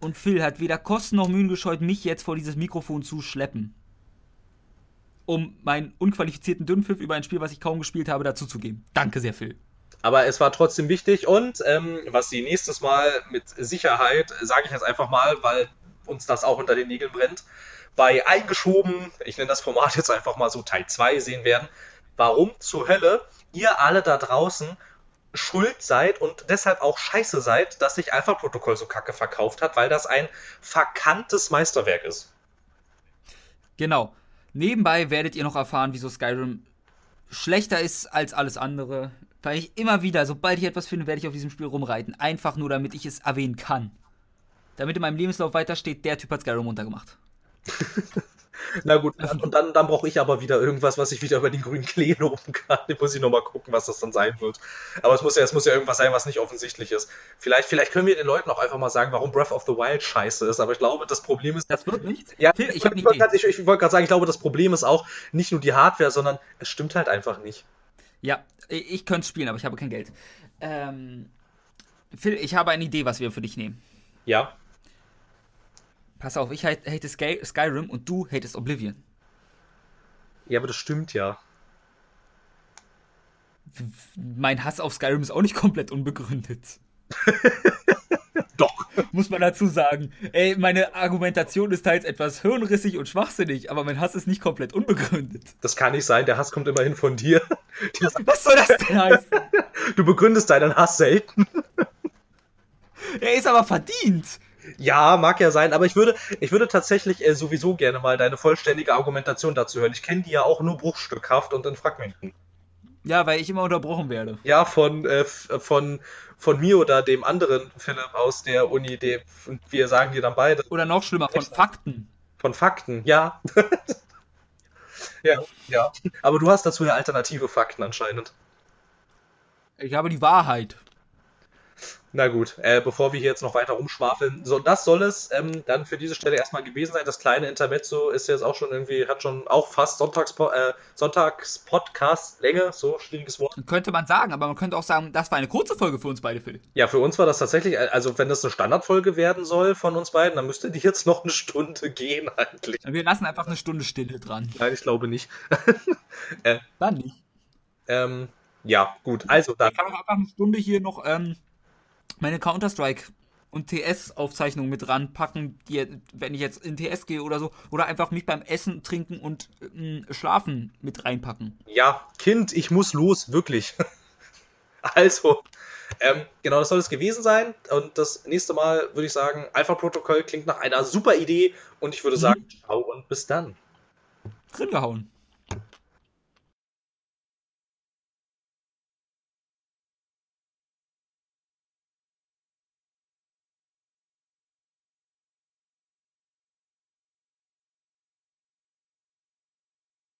Und Phil hat weder Kosten noch Mühen gescheut, mich jetzt vor dieses Mikrofon zu schleppen. Um meinen unqualifizierten Dünnpfiff über ein Spiel, was ich kaum gespielt habe, dazuzugeben. Danke sehr, Phil. Aber es war trotzdem wichtig und ähm, was sie nächstes Mal mit Sicherheit, sage ich jetzt einfach mal, weil uns das auch unter den Nägeln brennt, bei eingeschoben, ich nenne das Format jetzt einfach mal so Teil 2 sehen werden, warum zur Hölle ihr alle da draußen schuld seid und deshalb auch scheiße seid, dass sich Alpha-Protokoll so kacke verkauft hat, weil das ein verkanntes Meisterwerk ist. Genau. Nebenbei werdet ihr noch erfahren, wieso Skyrim schlechter ist als alles andere. Weil ich immer wieder, sobald ich etwas finde, werde ich auf diesem Spiel rumreiten. Einfach nur, damit ich es erwähnen kann. Damit in meinem Lebenslauf weiter steht, der Typ hat Skyrim runtergemacht. Na gut, und dann, dann brauche ich aber wieder irgendwas, was ich wieder über den grünen Klee loben kann. Ich muss ich nochmal gucken, was das dann sein wird. Aber es muss ja, es muss ja irgendwas sein, was nicht offensichtlich ist. Vielleicht, vielleicht können wir den Leuten auch einfach mal sagen, warum Breath of the Wild scheiße ist. Aber ich glaube, das Problem ist. Das wird nicht? Ja, ich, ich, ich wollte gerade sagen, ich glaube, das Problem ist auch nicht nur die Hardware, sondern es stimmt halt einfach nicht. Ja, ich könnte es spielen, aber ich habe kein Geld. Ähm, Phil, ich habe eine Idee, was wir für dich nehmen. Ja. Pass auf, ich hate Sky Skyrim und du hatest Oblivion. Ja, aber das stimmt ja. Mein Hass auf Skyrim ist auch nicht komplett unbegründet. Muss man dazu sagen. Ey, meine Argumentation ist teils etwas hirnrissig und schwachsinnig, aber mein Hass ist nicht komplett unbegründet. Das kann nicht sein, der Hass kommt immerhin von dir. Was soll das denn heißen? Du begründest deinen Hass selten. Er ist aber verdient. Ja, mag ja sein, aber ich würde, ich würde tatsächlich äh, sowieso gerne mal deine vollständige Argumentation dazu hören. Ich kenne die ja auch nur bruchstückhaft und in Fragmenten. Ja, weil ich immer unterbrochen werde. Ja, von, äh, von, von mir oder dem anderen Philipp aus der Uni, dem, wir sagen dir dann beide. Oder noch schlimmer, von Fakten. Von Fakten, ja. ja, ja. Aber du hast dazu ja alternative Fakten anscheinend. Ich habe die Wahrheit. Na gut, äh, bevor wir hier jetzt noch weiter rumschwafeln, so das soll es ähm, dann für diese Stelle erstmal gewesen sein. Das kleine Intermezzo ist jetzt auch schon irgendwie, hat schon auch fast Sonntags-Podcast äh, Sonntags Länge, so schwieriges Wort. Könnte man sagen, aber man könnte auch sagen, das war eine kurze Folge für uns beide, Phil. Ja, für uns war das tatsächlich, äh, also wenn das eine Standardfolge werden soll von uns beiden, dann müsste die jetzt noch eine Stunde gehen eigentlich. Wir lassen einfach eine Stunde Stille dran. Nein, ich glaube nicht. äh, dann nicht. Ähm, ja, gut, also dann. Ich kann auch einfach eine Stunde hier noch ähm, meine Counter-Strike und TS-Aufzeichnungen mit ranpacken, die, wenn ich jetzt in TS gehe oder so, oder einfach mich beim Essen, Trinken und äh, Schlafen mit reinpacken. Ja, Kind, ich muss los, wirklich. also, ähm, genau, das soll es gewesen sein. Und das nächste Mal würde ich sagen, Alpha-Protokoll klingt nach einer super Idee und ich würde mhm. sagen, ciao und bis dann. Drin gehauen.